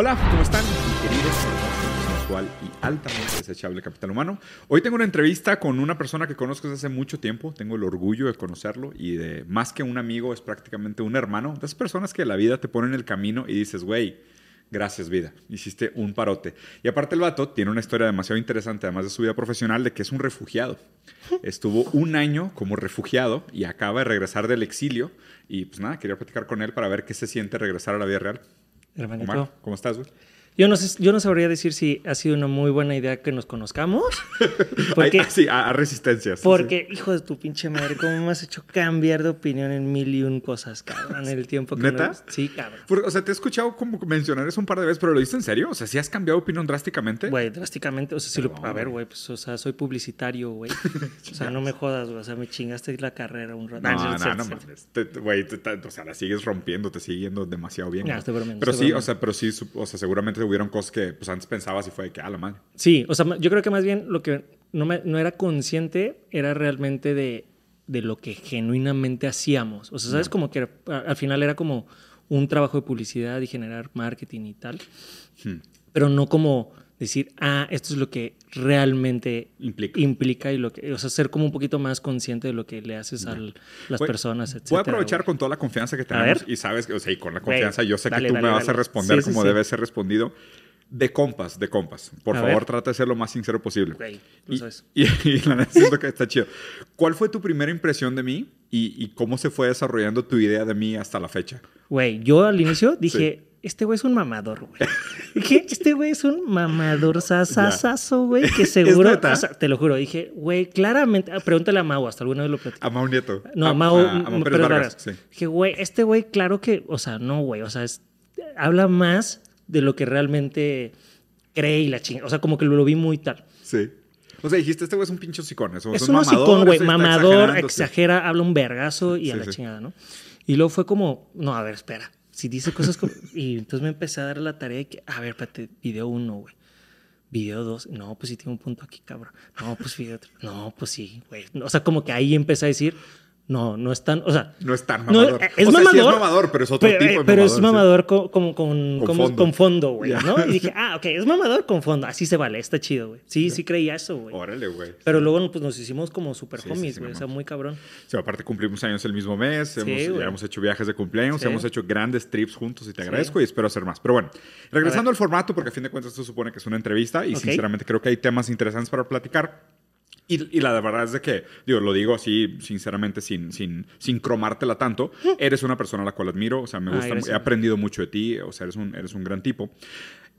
Hola, ¿cómo están? Queridos, hermosos, sensual y altamente desechable capital humano. Hoy tengo una entrevista con una persona que conozco desde hace mucho tiempo. Tengo el orgullo de conocerlo y de más que un amigo, es prácticamente un hermano. De esas personas que la vida te pone en el camino y dices, güey, gracias vida, hiciste un parote. Y aparte el vato tiene una historia demasiado interesante, además de su vida profesional, de que es un refugiado. Estuvo un año como refugiado y acaba de regresar del exilio. Y pues nada, quería platicar con él para ver qué se siente regresar a la vida real. Hermanito. ¿cómo estás, güey? Yo no, sé, yo no sabría decir si ha sido una muy buena idea que nos conozcamos. Porque, Ay, sí, a, a resistencias. sí, porque hijo de tu pinche madre, ¿cómo me has hecho cambiar de opinión en mil y un cosas, cabrón, en el tiempo que ¿Neta? no- Sí, cabrón. O sea, te he escuchado como mencionar eso un par de veces, pero ¿lo dices en serio? O sea, ¿sí has cambiado de opinión drásticamente? Güey, drásticamente, o sea, si lo, a ver, güey. pues, o sea, soy publicitario, güey. o sea, no me jodas, güey, o sea, me chingaste la carrera un rato. No, Ah, no, no. Te- te- Güey, o sea, la sigues rompiendo, te sigue yendo demasiado bien. No, güey. estoy bromeando, Pero estoy sí, o bromeando. sea, pero sí, o sea, seguramente hubieron cosas que pues antes pensabas y fue de que, ah, la madre. Sí, o sea, yo creo que más bien lo que no, me- no era consciente era realmente de, de lo que genuinamente hacíamos. O sea, ¿sabes? Como que al final era como un trabajo de publicidad y generar marketing y tal. Hmm. Pero no como decir, ah, esto es lo que realmente Implica. implica y lo que, o sea, ser como un poquito más consciente de lo que le haces a l- las Voy- personas, etc. Voy a aprovechar con toda la confianza que tenemos y sabes, que, o sea, y con la confianza, yo sé dale, que tú dale, me vas a dale. responder Sí, sí, como sí. debe ser respondido. De compas, de compas. Por A favor, ver. trata de ser lo más sincero posible. Tú y, sabes. y, y la neta siento que está chido. ¿Cuál fue tu primera impresión de mí y, y cómo se fue desarrollando tu idea de mí hasta la fecha? Güey, yo al inicio dije, este güey es un mamador, güey. Dije, este güey es un mamador sasasazo, güey, que seguro, neta? o sea, te lo juro, dije, güey, claramente, ah, pregúntale a Mau, hasta alguna vez lo platicé. A Mau Nieto. No, a, a Mau, a- a Mau Pérez Pérez Vargas. Vargas. Sí. Dije, güey, este güey, claro que, o sea, no, güey, o sea, es- habla más de lo que realmente cree y la chinga. O sea, como que lo, vi muy tal. Sí. O sea, dijiste, este güey es un pinche hocicón. Es, Es un hocicón, güey, ese está mamador, exagera, habla un vergazo y a la sí. chingada, ¿no? Y luego fue como, no, a ver, espera. Si dice cosas como... Y entonces me empecé a dar la tarea de que, a ver, espérate, video uno, güey. Video dos, no, pues sí tiene un punto aquí, cabrón. No, pues video tres, no, pues sí, güey. O sea, como que ahí empecé a decir, no, no es tan, o sea... No es tan no, mamador. eh, es o sea, mamador. sí es mamador, pero es otro pero, tipo eh, de pero mamador. es sí. mamador con, con, con, Con con- fondo. con fondo, güey. ¿no? Y dije, ah, ok, es mamador con fondo. Así se vale, está chido, güey. Sí, sí creía eso, güey. Órale, güey. Pero luego pues, nos hicimos como super Sí, sí, homies, sí, güey. no o sea, muy cabrón. Sí, aparte cumplimos años el mismo mes, Sí, hemos, ya hemos hecho viajes de cumpleaños, Sí. hemos hecho grandes trips juntos y te agradezco y espero hacer más. Pero bueno, regresando al formato, porque a fin de cuentas esto supone que es una entrevista y sinceramente creo que hay temas interesantes para platicar. Y, y la verdad es de que, digo, lo digo así, sinceramente, sin, sin, sin cromártela tanto. Eres una persona a la cual admiro, o sea, me gusta, gracias. he aprendido mucho de ti, o sea, eres un, eres un gran tipo.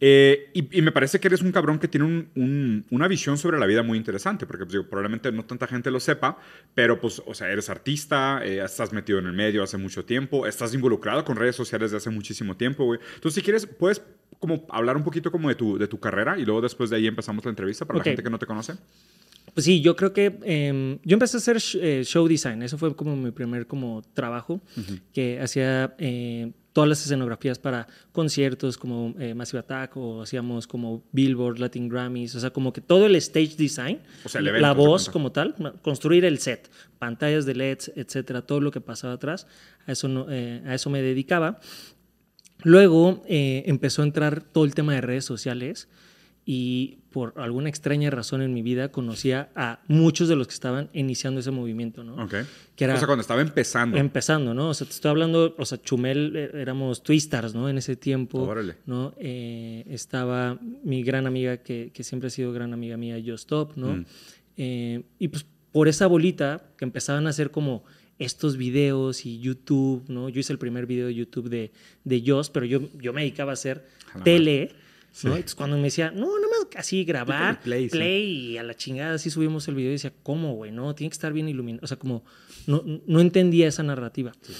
Eh, y, y me parece que eres un cabrón que tiene un- un- una visión sobre la vida muy interesante, porque pues, digo, probablemente no tanta gente lo sepa, pero pues, o sea, eres artista, eh, estás metido en el medio hace mucho tiempo, estás involucrado con redes sociales de hace muchísimo tiempo, güey. Entonces, si quieres, puedes como hablar un poquito como de tu, de tu carrera y luego después de ahí empezamos la entrevista para la gente que no te conoce. Pues sí, yo creo que em, yo empecé a hacer sh- eh, show design. Eso fue como mi primer como trabajo, que hacía eh, todas las escenografías para conciertos como eh, Massive Attack o hacíamos como Billboard, Latin Grammys. O sea, como que todo el stage design, O sea, el la evento, de voz como tal, construir el set, pantallas de LEDs, etcétera, todo lo que pasaba atrás. A eso, no- eh, a eso me dedicaba. Luego eh, empezó a entrar todo el tema de redes sociales y por alguna extraña razón en mi vida conocía a muchos de los que estaban iniciando ese movimiento, ¿no? Ok. Que era o sea, cuando estaba empezando. empezando, ¿no? O sea, te estoy hablando, o sea, Chumel eh, éramos twisters, ¿no? En ese tiempo, Órale. ¿no? Eh, estaba mi gran amiga, que, que siempre ha sido gran amiga mía, Yo Stop, ¿no? Mm. Eh, y pues por esa bolita que empezaban a hacer como estos videos y YouTube, ¿no? Yo hice el primer video de YouTube de, de Joss, pero yo, yo me dedicaba a hacer tele, Sí. ¿no? Entonces cuando me decía, no, nada más así grabar, Pícale play, sí. y a la chingada así subimos el video y decía, ¿cómo, güey? No, tiene que estar bien iluminado. O sea, como no, no entendía esa narrativa. Sí.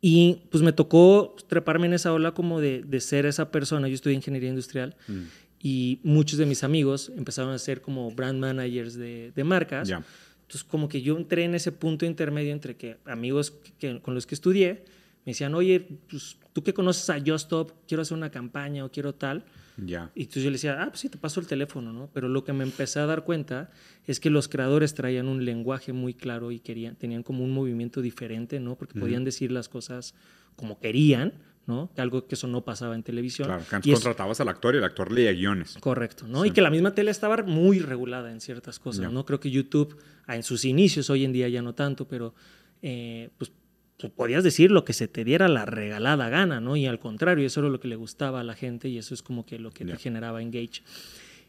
Y pues me tocó treparme en esa ola como de, de ser esa persona. Yo estudié ingeniería industrial Mm. y muchos de mis amigos empezaron a ser como brand managers de, de marcas. Ya. Entonces como que yo entré en ese punto intermedio entre que amigos que- que- con los que estudié me decían, oye, pues tú que conoces a Just Stop, quiero hacer una campaña o quiero tal. Ya. Y entonces yo le decía, ah, pues sí, te paso el teléfono, ¿no? Pero lo que me empecé a dar cuenta es que los creadores traían un lenguaje muy claro y querían, tenían como un movimiento diferente, ¿no? Porque podían decir las cosas como querían, ¿no? Algo que eso no pasaba en televisión. Claro, que antes Y contratabas al actor y el actor leía guiones. Correcto, ¿no? Y que la misma tele estaba muy regulada en ciertas cosas. ¿no? Creo que YouTube, ah, en sus inicios, hoy en día ya no tanto, pero eh, pues tú podías decir lo que se te diera la regalada gana, ¿no? Y al contrario, eso era lo que le gustaba a la gente y eso es como que lo que Ya. te generaba engage.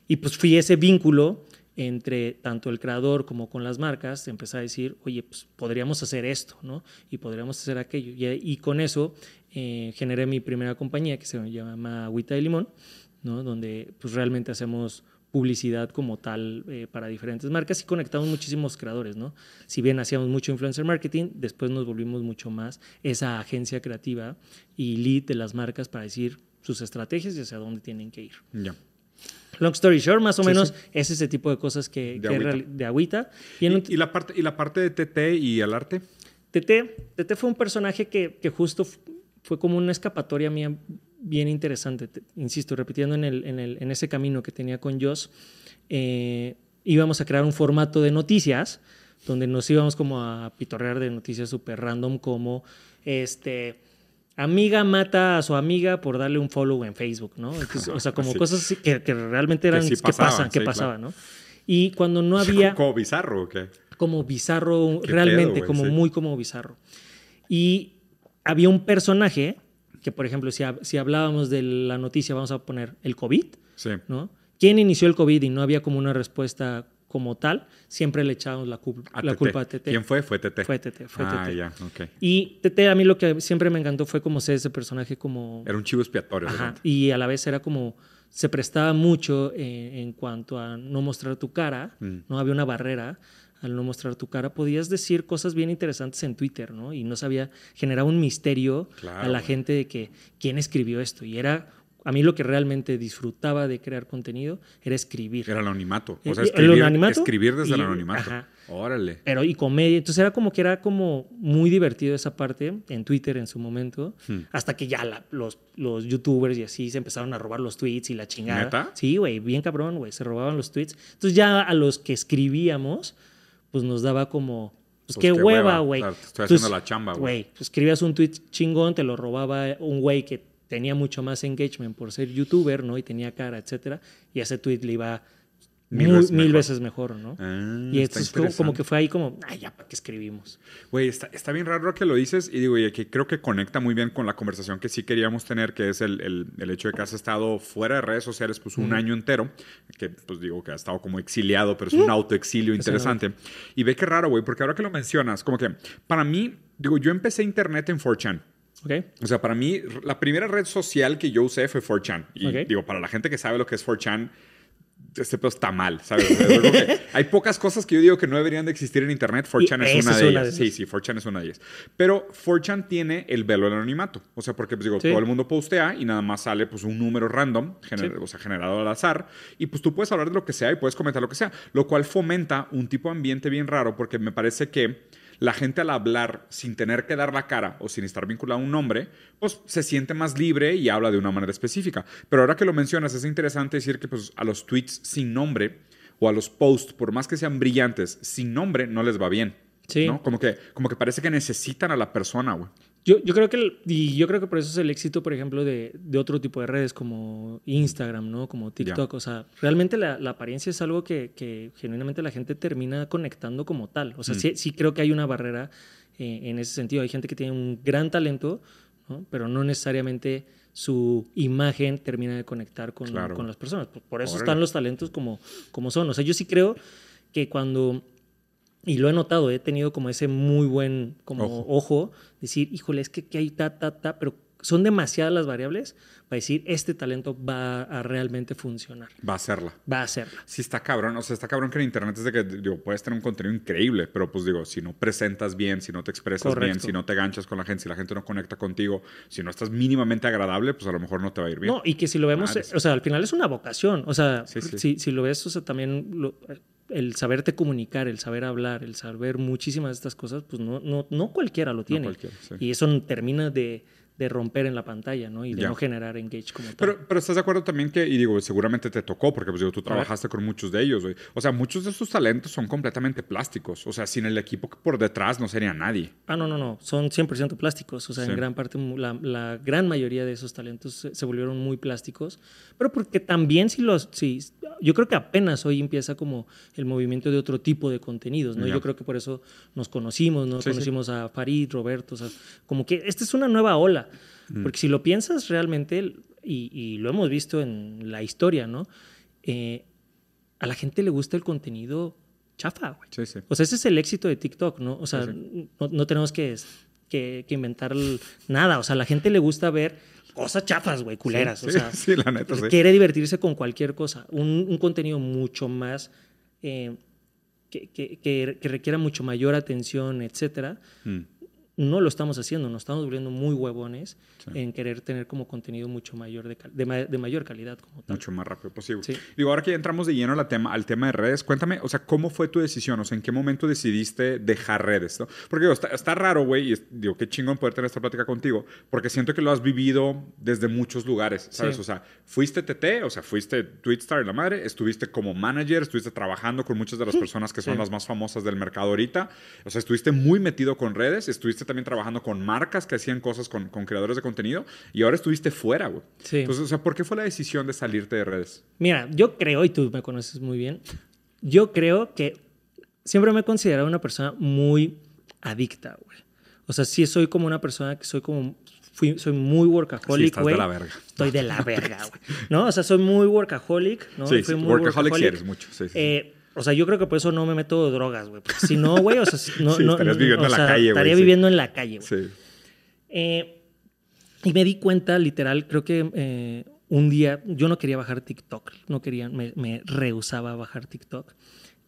Y pues fui ese vínculo entre tanto el creador como con las marcas, empecé a decir, oye, pues podríamos hacer esto, ¿no? Y podríamos hacer aquello. Y, y con eso eh, generé mi primera compañía que se llama Agüita de Limón, ¿no? Donde pues realmente hacemos publicidad como tal eh, para diferentes marcas y conectamos muchísimos creadores, ¿no? Si bien hacíamos mucho influencer marketing, después nos volvimos mucho más esa agencia creativa y lead de las marcas para decir sus estrategias y hacia dónde tienen que ir. Ya. Long story short, más o Sí, menos sí. es ese tipo de cosas que, De que agüita. de agüita. Y ¿Y, en un- y la parte, ¿Y la parte de TT y el arte? Tete, Tete fue un personaje que, que justo fue como una escapatoria mía bien interesante. Te- insisto, repitiendo en, el, en, el- en ese camino que tenía con Joss, eh, íbamos a crear un formato de noticias donde nos íbamos como a pitorrear de noticias súper random como este amiga mata a su amiga por darle un follow en Facebook, ¿no? Entonces, o sea, como Sí. cosas que, que realmente eran sí que, pasaban, pasan, que ¿no? Y cuando no había ¿Como bizarro o qué? como bizarro, Qué realmente, pedo, güey, como muy como bizarro. Y había un personaje que, por ejemplo, si, si hablábamos de la noticia, vamos a poner el COVID, Sí. ¿no? ¿Quién inició el COVID y no había como una respuesta como tal? Siempre le echábamos la, cul- A la culpa a TT. ¿Quién fue? Fue TT. Fue TT, fue ah, TT. ya, ok. Y TT a mí lo que siempre me encantó fue como ser ese personaje como... Era un chivo expiatorio. Ajá, y a la vez era como se prestaba mucho eh, en cuanto a no mostrar tu cara, Mm. no había una barrera al no mostrar tu cara, podías decir cosas bien interesantes en Twitter, ¿no? Y no sabía, generaba un misterio Claro, a la güey. gente de que quién escribió esto. Y era, a mí lo que realmente disfrutaba de crear contenido era escribir. Era el anonimato. O sea, El- el escribir, anonimato escribir desde el anonimato. ajá. Órale. Pero y comedia, entonces era como que era como muy divertido esa parte en Twitter en su momento, Hmm. hasta que ya la- los, los youtubers y así se empezaron a robar los tweets y la chingada. ¿Neta? Sí, güey, bien cabrón, güey, se robaban los tweets. Entonces ya a los que escribíamos, pues nos daba como, pues, Pues qué, qué hueva, güey. Claro, estoy Entonces, haciendo la chamba, güey. Güey, escribías un tweet chingón, te lo robaba un güey que tenía mucho más engagement por ser youtuber, ¿no? Y tenía cara, etcétera. Y ese tweet le iba Mil muy- veces mil mejor. veces mejor, ¿no? Ah, Y está entonces como, como que fue ahí como, ay, ya, ¿para qué escribimos? Güey, está, está bien raro que lo dices y digo, y que creo que conecta muy bien con la conversación que sí queríamos tener, que es el, el- el hecho de que has estado fuera de redes sociales pues un año entero, que pues digo que has estado como exiliado, pero es un autoexilio interesante. Y ve qué raro, güey, porque ahora que lo mencionas, como que para mí, digo, yo empecé internet en 4chan. ¿Ok? O sea, para mí, la primera red social que yo usé fue 4chan. Y Ok. digo, para la gente que sabe lo que es 4chan, este pedo está mal, ¿sabes? Hay pocas cosas que yo digo que no deberían de existir en Internet. 4chan Y es una es de una ellas. sí, sí, 4chan es una de ellas. Pero 4chan tiene el velo del anonimato. O sea, porque, pues digo, Sí. todo el mundo postea y nada más sale pues un número random, gener- Sí. o sea, generado al azar. Y pues tú puedes hablar de lo que sea y puedes comentar lo que sea. Lo cual fomenta un tipo de ambiente bien raro porque me parece que la gente al hablar sin tener que dar la cara o sin estar vinculado a un nombre, pues se siente más libre y habla de una manera específica. Pero ahora que lo mencionas, es interesante decir que pues, a los tweets sin nombre o a los posts, por más que sean brillantes, sin nombre no les va bien. Sí. ¿no? Como, que, como que parece que necesitan a la persona, güey. Yo, yo creo que, el- y yo creo que por eso es el éxito, por ejemplo, de, de otro tipo de redes como Instagram, ¿no? Como TikTok. O sea, realmente la, la apariencia es algo que, que genuinamente la gente termina conectando como tal. O sea, Mm. sí, sí creo que hay una barrera eh, en ese sentido. Hay gente que tiene un gran talento, ¿no? Pero no necesariamente su imagen termina de conectar con, Claro. con las personas. Por, por eso Órale. están los talentos como, como son. O sea, yo sí creo que cuando y lo he notado, he tenido como ese muy buen como Ojo. ojo, decir, híjole, es que, que hay ta, ta, ta, pero son demasiadas las variables para decir, este talento va a realmente funcionar, Va a hacerla. va a hacerla. Sí, está cabrón. O sea, está cabrón que en Internet es de que, digo, puedes tener un contenido increíble, pero pues digo, si no presentas bien, si no te expresas bien, Correcto. si no te ganchas con la gente, si la gente no conecta contigo, si no estás mínimamente agradable, pues a lo mejor no te va a ir bien. No, y que si lo vemos, Madres. eh, o sea, al final es una vocación, o sea, Sí, sí. Si, si lo ves, o sea, también lo- el saberte comunicar, el saber hablar, el saber muchísimas de estas cosas, pues no, no, no cualquiera lo tiene. cualquiera, sí. Y eso termina de, de romper en la pantalla, ¿no? Y de Ya. no generar engage como tal. Pero, pero estás de acuerdo también que, y digo, seguramente te tocó, porque pues, digo, tú trabajaste con muchos de ellos. O sea, muchos de estos talentos son completamente plásticos. O sea, sin el equipo por detrás no sería nadie. Ah, no, no, no. Son 100% plásticos. O sea, Sí. en gran parte, la, la gran mayoría de esos talentos se, se volvieron muy plásticos. Pero porque también si los... Si, yo creo que apenas hoy empieza como el movimiento de otro tipo de contenidos, ¿no? Ya. Yo creo que por eso nos conocimos, ¿no? Sí, sí. Conocimos a Farid, Roberto, o sea, como que esta es una nueva ola. Mm. Porque si lo piensas realmente, y, y lo hemos visto en la historia, ¿no? Eh, a la gente le gusta el contenido chafa, güey. Sí, sí. O sea, ese es el éxito de TikTok, ¿no? O sea, Sí, No, no tenemos que, que, que inventar el- nada. O sea, a la gente le gusta ver cosas chafas, güey, culeras. Sí, o sea, la neta, quiere divertirse con cualquier cosa. Un, un contenido mucho más. eh, que- que requiera mucho mayor atención, etcétera. Mm. No lo estamos haciendo, nos estamos volviendo muy huevones Sí. en querer tener como contenido mucho mayor de, de, ma- de mayor calidad como tal. Mucho más rápido posible. Sí. Digo, ahora que ya entramos de lleno a la tema, al tema de redes, cuéntame, o sea, ¿cómo fue tu decisión? O sea, ¿en qué momento decidiste dejar redes? ¿no? Porque digo, está, está raro, güey, y es- digo, qué chingón poder tener esta plática contigo, porque siento que lo has vivido desde muchos lugares, ¿sabes? Sí. O sea, fuiste TT, o sea, fuiste Twitstar y la madre, estuviste como manager, estuviste trabajando con muchas de las personas que son las más famosas del mercado ahorita, o sea, estuviste muy metido con redes, estuviste también trabajando con marcas que hacían cosas con, con creadores de contenido, y ahora estuviste fuera, güey. Sí. Entonces, o sea, ¿por qué fue la decisión de salirte de redes? Mira, yo creo, y tú me conoces muy bien, yo creo que siempre me he considerado una persona muy adicta, güey. O sea, sí soy como una persona que soy como, fui, soy muy Sí, workaholic, güey. de la verga. Estoy de la verga, güey. ¿No? O sea, soy muy workaholic, ¿no? Sí, sí, muy workaholic sí eres mucho, sí, sí, sí. Eh, o sea, yo creo que por eso no me meto drogas, güey. Si no, güey, o sea, si- no, Sí, no, estarías viviendo o en la sea, calle, güey, Estaría viviendo en la calle, güey. Sí. Eh, y me di cuenta, literal, creo que eh, un día yo no quería bajar TikTok, no quería, me, me rehusaba a bajar TikTok.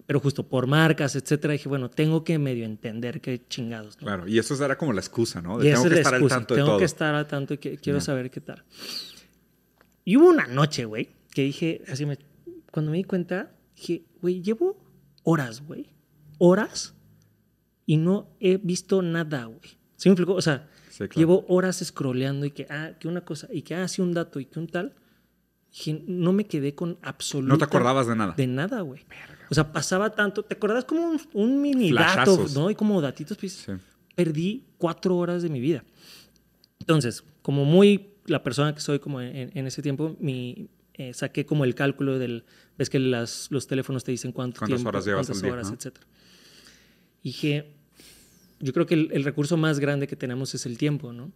Pero justo por marcas, etcétera, dije, bueno, tengo que medio entender qué chingados. ¿no? Claro, y eso era como la excusa, ¿no? De y tengo que estar excusa, al tanto de tengo todo. que estar al tanto y que, quiero saber qué tal. Y hubo una noche, güey, que dije, así me, cuando me di cuenta, dije, güey, llevo horas, güey, horas y no he visto nada, güey. ¿Sí me explicó? O sea, Sí, claro. llevo horas scrolleando y que, ah, que una cosa, y que, ah, sí, un dato y que un tal. Dije, no me quedé con absoluto. No te acordabas de nada. De nada, güey. O sea, pasaba tanto. ¿Te acordás como un, un mini dato, Flashazos. ¿no? Y como datitos, pues Sí. perdí cuatro horas de mi vida. Entonces, como muy la persona que soy como en, en ese tiempo, mi, eh, saqué como el cálculo del... Ves que las, los teléfonos te dicen cuánto ¿Cuántas tiempo, horas llevas cuántas al día, horas, no? etcétera. Y dije, yo creo que el, el recurso más grande que tenemos es el tiempo, ¿no?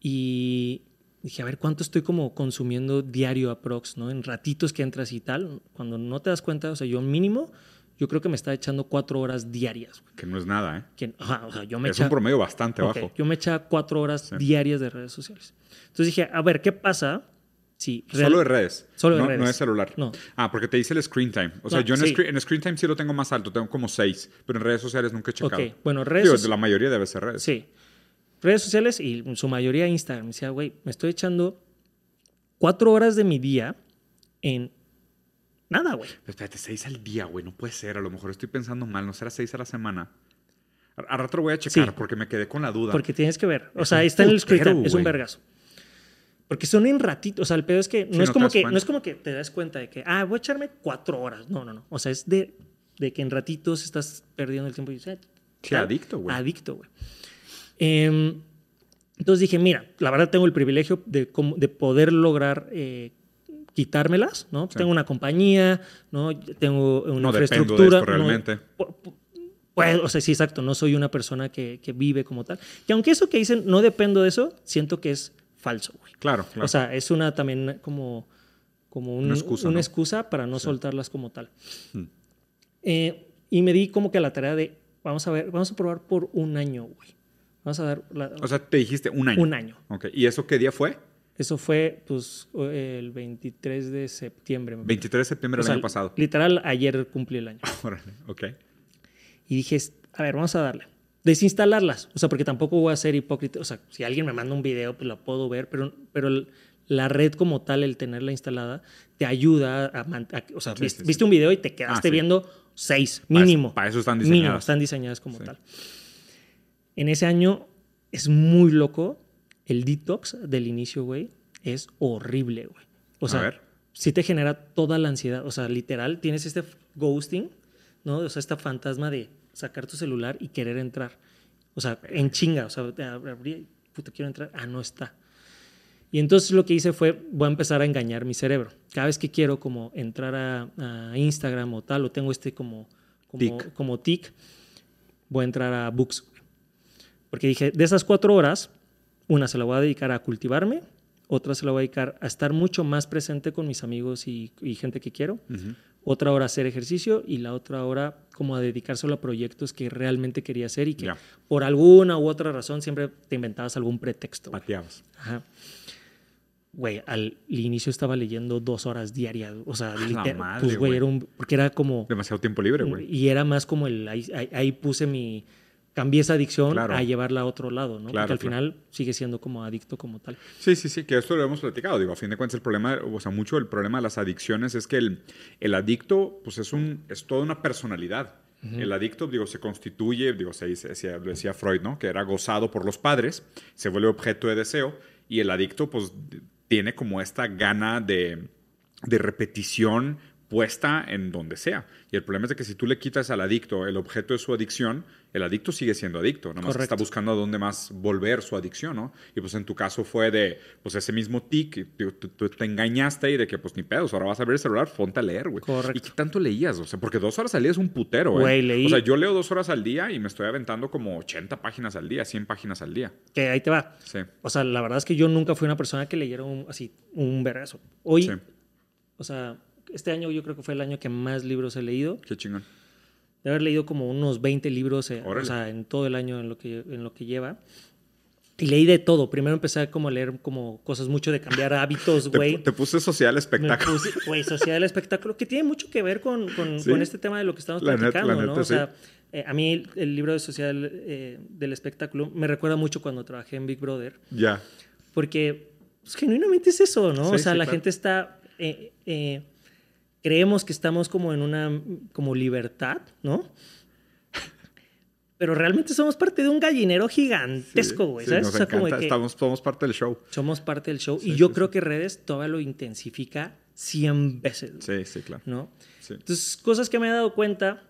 Y dije, a ver, ¿cuánto estoy como consumiendo diario aprox, ¿no? En ratitos que entras y tal. Cuando no te das cuenta, o sea, yo mínimo, yo creo que me está echando cuatro horas diarias. güey. Que no es nada, ¿eh? Que, ajá, o sea, yo me Es echa- un promedio bastante Ok, bajo. Yo me echaba cuatro horas diarias de redes sociales. Entonces dije, a ver, ¿qué pasa si... real- Solo de redes. Solo de no, redes. No de celular. No. Ah, porque te dice el screen time. O sea, No, yo en, sí. screen, en screen time sí lo tengo más alto, tengo como seis. Pero en redes sociales nunca he checado. Ok, bueno, redes Digo, la mayoría debe ser redes. Sí. Redes sociales y en su mayoría Instagram. Me decía, güey, me estoy echando cuatro horas de mi día en nada, güey. Pero espérate, seis al día, güey. No puede ser. A lo mejor estoy pensando mal. No será seis a la semana. A, a rato lo voy a checar Sí. porque me quedé con la duda. Porque tienes que ver. O sea, está en el screen time. Es un vergazo. Porque son en ratitos. O sea, el pedo es que no, es no como que cuenta. no es como que te das cuenta de que, ah, voy a echarme cuatro horas. No, no, no. O sea, es de, de que en ratitos estás perdiendo el tiempo y Sí, adicto, güey. Adicto, güey. Em, entonces dije, mira, la verdad tengo el privilegio de, poder lograr eh, quitármelas, ¿no? Sí. Tengo una compañía, ¿no? Tengo una No dependo de infraestructura. esto realmente. pu- pu- pues, o sea, sí, exacto, no soy una persona que, que vive como tal. Y aunque eso que dicen, no dependo de eso, siento que es falso, güey. Claro, claro. O sea, es una también como, como un- Una excusa, una ¿no? excusa para no soltarlas como tal. Hmm. Eh, y me di como que a la tarea de, vamos a ver, vamos a probar por un año, güey. Vamos a dar la- o sea, te dijiste un año. un año. Ok. ¿Y eso qué día fue? Eso fue, pues, el 23 de septiembre. me parece. 23 de septiembre O del sea, año pasado. Literal, ayer cumplí el año. Órale, ok. Y dije, a ver, vamos a darle. Desinstalarlas. O sea, porque tampoco voy a ser hipócrita. O sea, si alguien me manda un video, pues lo puedo ver, pero, pero la red como tal, el tenerla instalada, te ayuda a... a- o sea, Sí, viste, sí, sí. viste un video y te quedaste Ah, viendo seis, mínimo. para eso están Mínimo, diseñadas. están diseñadas como tal. En ese año es muy loco el detox del inicio, güey, es horrible, güey. O sea, A ver. sí te genera toda la ansiedad. O sea, literal, tienes este ghosting, ¿no? O sea, esta fantasma de sacar tu celular y querer entrar. O sea, en chinga. O sea, te abrí, puta, quiero entrar. Ah, no está. Y entonces lo que hice fue, voy a empezar a engañar mi cerebro. Cada vez que quiero como entrar a, a Instagram o tal, o tengo este como, como, Tic. como tic, voy a entrar a Books. Porque dije, de esas cuatro horas, una se la voy a dedicar a cultivarme, otra se la voy a dedicar a estar mucho más presente con mis amigos y, y gente que quiero, otra hora a hacer ejercicio y la otra hora como a dedicárselo a proyectos que realmente quería hacer y que Ya. por alguna u otra razón siempre te inventabas algún pretexto. Pateabas. Ajá. Güey, al inicio estaba leyendo dos horas diarias. O sea, literal, pues, güey. era un. Porque era como. Demasiado tiempo libre, güey. Y era más como el. Ahí, ahí- ahí puse mi. Cambié esa adicción Claro. a llevarla a otro lado, ¿no? Claro, Porque al claro. final sigue siendo como adicto como tal. Sí, sí, sí, que esto lo hemos platicado. Digo, a fin de cuentas, el problema, o sea, mucho el problema de las adicciones es que el, el adicto, pues es, un, es toda una personalidad. El adicto, digo, se constituye, digo, se dice, decía, lo decía Freud, ¿no? Que era gozado por los padres, se vuelve objeto de deseo, y el adicto, pues, tiene como esta gana de, de repetición puesta en donde sea. Y el problema es de que si tú le quitas al adicto el objeto de su adicción, el adicto sigue siendo adicto, nada más que está Correcto. buscando a dónde más volver su adicción, ¿no? Y pues en tu caso fue de, pues ese mismo tic, tú te engañaste y de que pues ni pedos, ahora vas a ver el celular, ponte a leer, güey. Correcto. ¿Y qué tanto leías? O sea, porque dos horas al día es un putero, ¿eh? Güey, leí- O sea, yo leo dos horas al día y me estoy aventando como 80 páginas al día, 100 páginas al día. Que ahí te va. Sí. O sea, la verdad es que yo nunca fui una persona que leyera un, así un vergazo. Hoy, Sí. o sea, este año yo creo que fue el año que más libros he leído. Qué chingón. de haber leído como unos 20 libros eh, o sea, en todo el año en lo, que, en lo que lleva. Y leí de todo. Primero empecé como a leer como cosas mucho de cambiar hábitos, Te, güey. pu- te puse social espectáculo. güey, Sociedad del Espectáculo, que tiene mucho que ver con, con, Sí. con este tema de lo que estamos La platicando, la ¿no? neta, o sea, sí. eh, a mí el, libro de Sociedad del, eh, del Espectáculo me recuerda mucho cuando trabajé en Big Brother, Ya. porque pues, genuinamente es eso, ¿no? Sí, o sea, la claro. gente está... eh, eh, creemos que estamos como en una como libertad, ¿no? Pero realmente somos parte de un gallinero gigantesco, güey, Sí, ¿sabes? nos o sea, como encanta, que estamos, somos parte del show. somos parte del show Sí, y yo creo que redes todavía lo intensifica 100 veces, Sí, sí, claro. ¿no? Entonces, cosas que me he dado cuenta,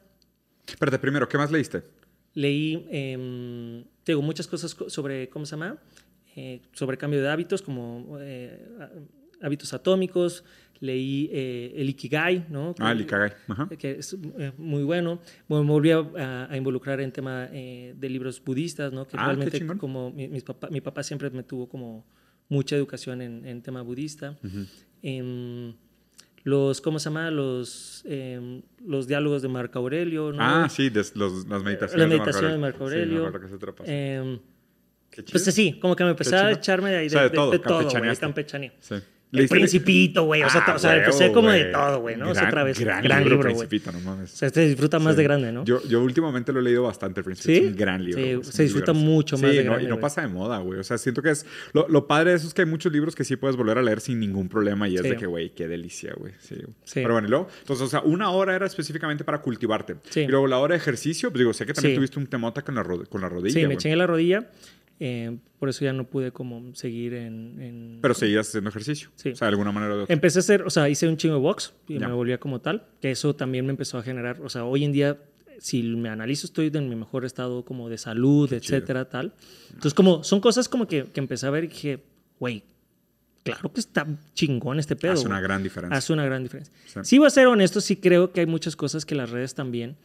Espérate, primero, ¿qué más leíste? leí, eh, te digo, muchas cosas co- sobre, ¿cómo se llama? Eh, sobre cambio de hábitos, como eh, hábitos atómicos, leí eh, el Ikigai, ¿no? Ah, el Ikigai. Ajá. que es eh, muy bueno. Me volví a, a- involucrar en tema eh, de libros budistas, ¿no? Que Ah, realmente como mi, mis papá, mi papá siempre me tuvo como mucha educación en, en tema budista. Em, los, ¿cómo se llama? Los, em, los diálogos de Marco Aurelio, ¿no? Ah, sí, des- los- las meditaciones. Las de Marco meditaciones de Aurelio. Marco Sí, me Aurelio. que se la. Em, pues así, como que me Qué a echarme de ahí O de, sea, de de- todo, de todo, campechaneo. Sí. El ¿Leíste- Principito, güey. O sea, Ah, o sea, empecé como de todo, güey, ¿no? O sea, otra vez, Gran, gran libro, güey. Principito, no mames. O sea, se disfruta más Sí. de grande, ¿no? Yo, yo últimamente lo he leído bastante, el Principito. ¿Sí? Es un gran libro. Sí, se disfruta mucho más Sí, de no, grande, Y no pasa de moda, güey. O sea, siento que es... Lo, lo padre de eso es que hay muchos libros que sí puedes volver a leer sin ningún problema y es de que, güey, qué delicia, güey. Sí. Sí. Pero bueno, y luego... Entonces, o sea, una hora era específicamente para cultivarte. Sí. Y luego la hora de ejercicio, pues digo, sé que también tuviste un temota con la, con la rodilla, Sí, me güey. chingué la rodilla. Eh, por eso ya no pude como seguir en... en- Pero seguías haciendo ejercicio. Sí. O sea, de alguna manera de otra. Empecé a hacer, o sea, hice un chingo de box y Ya. me volvía como tal, que eso también me empezó a generar, o sea, hoy en día, si me analizo, estoy en mi mejor estado como de salud, Qué chido. etcétera, tal. Entonces, como, son cosas como que, que empecé a ver y dije, güey, claro que está chingón este pedo. Hace una gran diferencia. Hace una gran diferencia. Sí. Sí. voy a ser honesto, sí creo que hay muchas cosas que las redes también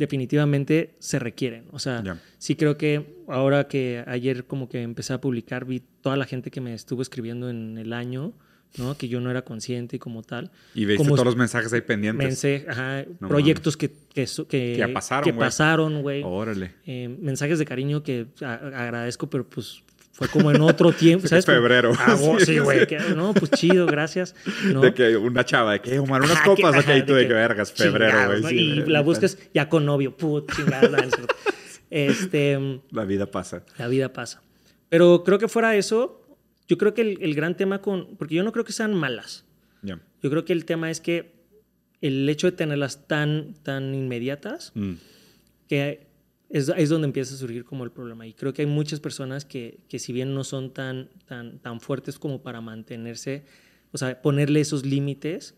definitivamente se requieren. O sea, sí creo que ahora que ayer como que empecé a publicar, vi toda la gente que me estuvo escribiendo en el año, ¿no? Que yo no era consciente y como tal. Y como todos los mensajes ahí pendientes. mense- ajá, No proyectos que, que, que, ya pasaron, que güey. pasaron, güey. Órale. Eh, mensajes de cariño que agradezco, pero pues fue como en otro tiempo, ¿sabes? Febrero. Ah, oh, Sí, güey. No, pues chido, gracias. ¿no? De que una chava, de que Omar, unas Ajá, copas, que- ok, tú de que que vergas, febrero, güey. y la buscas ya con novio, put, chingada. este, La vida pasa. la vida pasa. Pero creo que fuera eso, yo creo que el, el gran tema con, porque yo no creo que sean malas. Ya. Yo creo que el tema es que el hecho de tenerlas tan, tan inmediatas, Mm. que es, es, donde empieza a surgir como el problema. Y creo que hay muchas personas que, que si bien no son tan, tan, tan fuertes como para mantenerse, o sea, ponerle esos límites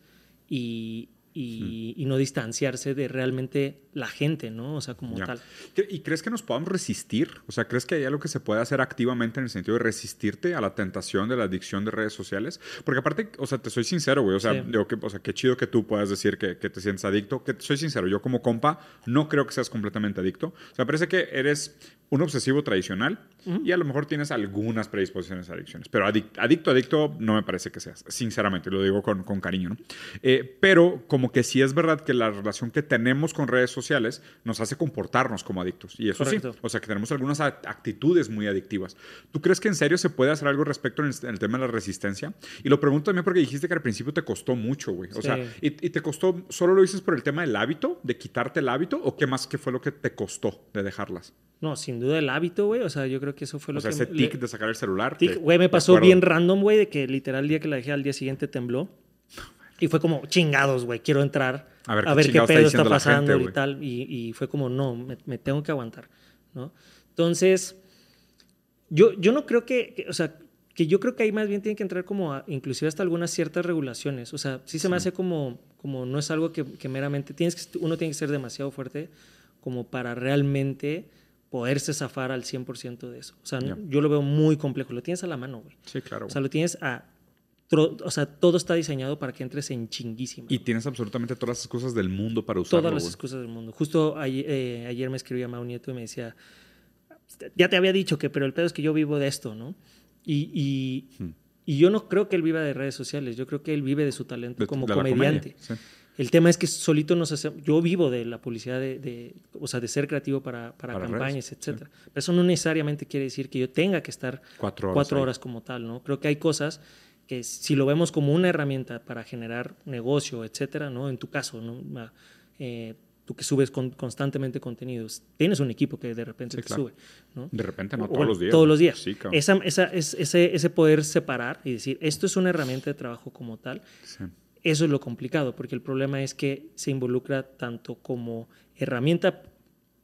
y, y, y, no distanciarse de realmente la gente, ¿no? O sea, como Ya. tal. ¿Y crees que nos podamos resistir? O sea, ¿crees que hay algo que se puede hacer activamente en el sentido de resistirte a la tentación de la adicción de redes sociales? Porque aparte, o sea, te soy sincero, güey. O sea, Sí. digo que, o sea, qué chido que tú puedas decir que, que te sientes adicto. Que soy sincero, yo como compa no creo que seas completamente adicto. O sea, parece que eres un obsesivo tradicional y a lo mejor tienes algunas predisposiciones a adicciones. Pero adic- adicto, adicto, no me parece que seas. Sinceramente, lo digo con, con cariño, ¿no? Eh, pero como que sí es verdad que la relación que tenemos con redes sociales nos hace comportarnos como adictos. Y eso Correcto. sí, o sea, que tenemos algunas actitudes muy adictivas. ¿Tú crees que en serio se puede hacer algo respecto en el, en el tema de la resistencia? Y lo pregunto también porque dijiste que al principio te costó mucho, güey. O Sí. sea, ¿y, y te costó, solo lo dices por el tema del hábito, de quitarte el hábito, o qué más que fue lo que te costó de dejarlas? No, sin duda el hábito, güey. O sea, yo creo que eso fue lo O sea, que... ese le- tic de sacar el celular. tic, güey, me pasó acuerdo. bien random, güey, de que literal el día que la dejé al día siguiente tembló. Y fue como, chingados, güey, quiero entrar A ver a qué ver qué está pedo está la pasando gente, y tal. Y, y fue como, no, me, me tengo que aguantar, ¿no? Entonces, yo, yo no creo que, que- o sea, que yo creo que ahí más bien tiene que entrar como a, inclusive hasta algunas ciertas regulaciones. O sea, sí se me hace como, como no es algo que, que meramente, tienes que, uno tiene que ser demasiado fuerte como para realmente poderse zafar al 100% de eso. O sea, Ya. yo lo veo muy complejo. Lo tienes a la mano, güey. Sí, claro. O sea, lo tienes a... O sea, todo está diseñado para que entres en chinguísima. y tienes absolutamente todas las cosas del mundo para usarlo, Todas las güey. excusas del mundo. Justo ayer, eh, ayer me escribía Mau Nieto y me decía, ya te había dicho que, pero el pedo es que yo vivo de esto, ¿no? Y, y, Hmm. y yo no creo que él viva de redes sociales, yo creo que él vive de su talento De- como de comediante. comedia, sí. El tema es que solito nos hace, yo vivo de la publicidad, de, de- o sea, de ser creativo para, para, Para campañas, redes, etcétera. Pero eso no necesariamente quiere decir que yo tenga que estar Cuatro horas. cuatro horas como tal, ¿no? Creo que hay cosas que si lo vemos como una herramienta para generar negocio, etcétera, ¿no? En tu caso, ¿no? Ah, eh, tú que subes con- constantemente contenidos, tienes un equipo que de repente Sí, te claro. sube, ¿no? De repente, no O todos los días. Todos los días. Sí. Esa, esa, es- ese, ese poder separar y decir, esto es una herramienta de trabajo como tal, Sí. Eso es lo complicado, porque el problema es que se involucra tanto como herramienta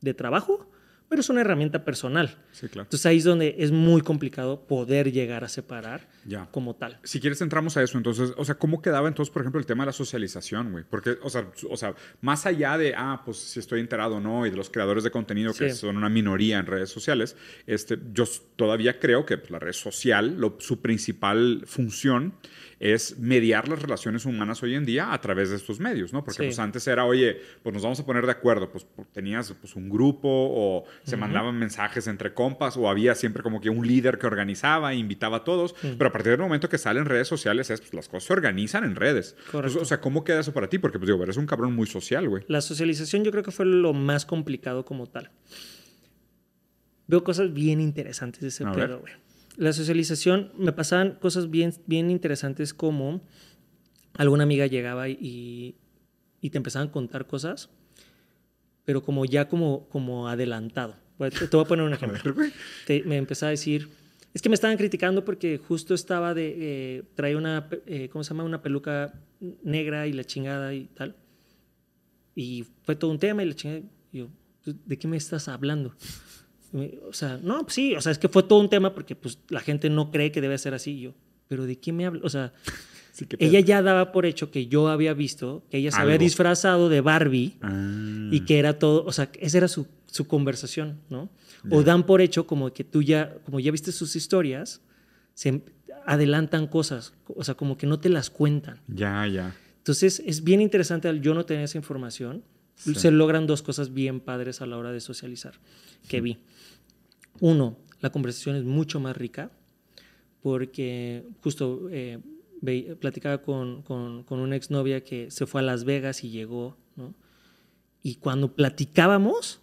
de trabajo, pero es una herramienta personal. Sí, claro. Entonces ahí es donde es muy complicado poder llegar a separar Ya. como tal. Si quieres entramos a eso, entonces, o sea, ¿cómo quedaba entonces, por ejemplo, el tema de la socialización, güey? Porque, o sea, o sea, más allá de, ah, pues si estoy enterado o no, y de los creadores de contenido que Sí. son una minoría en redes sociales, este, yo todavía creo que pues, la red social, lo- su principal función es mediar las relaciones humanas hoy en día a través de estos medios, ¿no? Porque Sí. pues antes era, oye, pues nos vamos a poner de acuerdo, pues pues, tenías pues un grupo o se mandaban mensajes entre compas o había siempre como que un líder que organizaba, e invitaba a todos, pero a partir del momento que salen redes sociales es, pues las cosas se organizan en redes. Correcto. Entonces, o sea, ¿cómo queda eso para ti? Porque pues digo, eres un cabrón muy social, güey. La socialización yo creo que fue lo más complicado como tal. Veo cosas bien interesantes de ese pedo, güey. La socialización, me pasaban cosas bien, bien interesantes como alguna amiga llegaba y, y te empezaban a contar cosas, pero como ya como, como adelantado. Te, voy a poner un ejemplo. te- me empezaba a decir, es que me estaban criticando porque justo estaba de, eh, traía una, eh, ¿cómo se llama? Una peluca negra y la chingada y tal. Y fue todo un tema y la chingada. Y yo, "Pues, ¿de qué me estás hablando? O sea, no, pues sí, o sea, es que fue todo un tema porque pues la gente no cree que debe ser así. Yo, ¿pero de qué me hablo? O sea, Sí, ella ya daba por hecho que yo había visto que ella se había disfrazado de Barbie Ah. y que era todo, o sea, esa era su, su conversación, ¿no? O dan por hecho como que tú ya, como ya viste sus historias, se adelantan cosas, o sea, como que no te las cuentan. Ya, ya. Entonces es bien interesante al yo no tener esa información, Sí. se logran dos cosas bien padres a la hora de socializar que vi. Uno, la conversación es mucho más rica porque justo eh, platicaba con, con, con una exnovia que se fue a Las Vegas y llegó, ¿no? Y cuando platicábamos,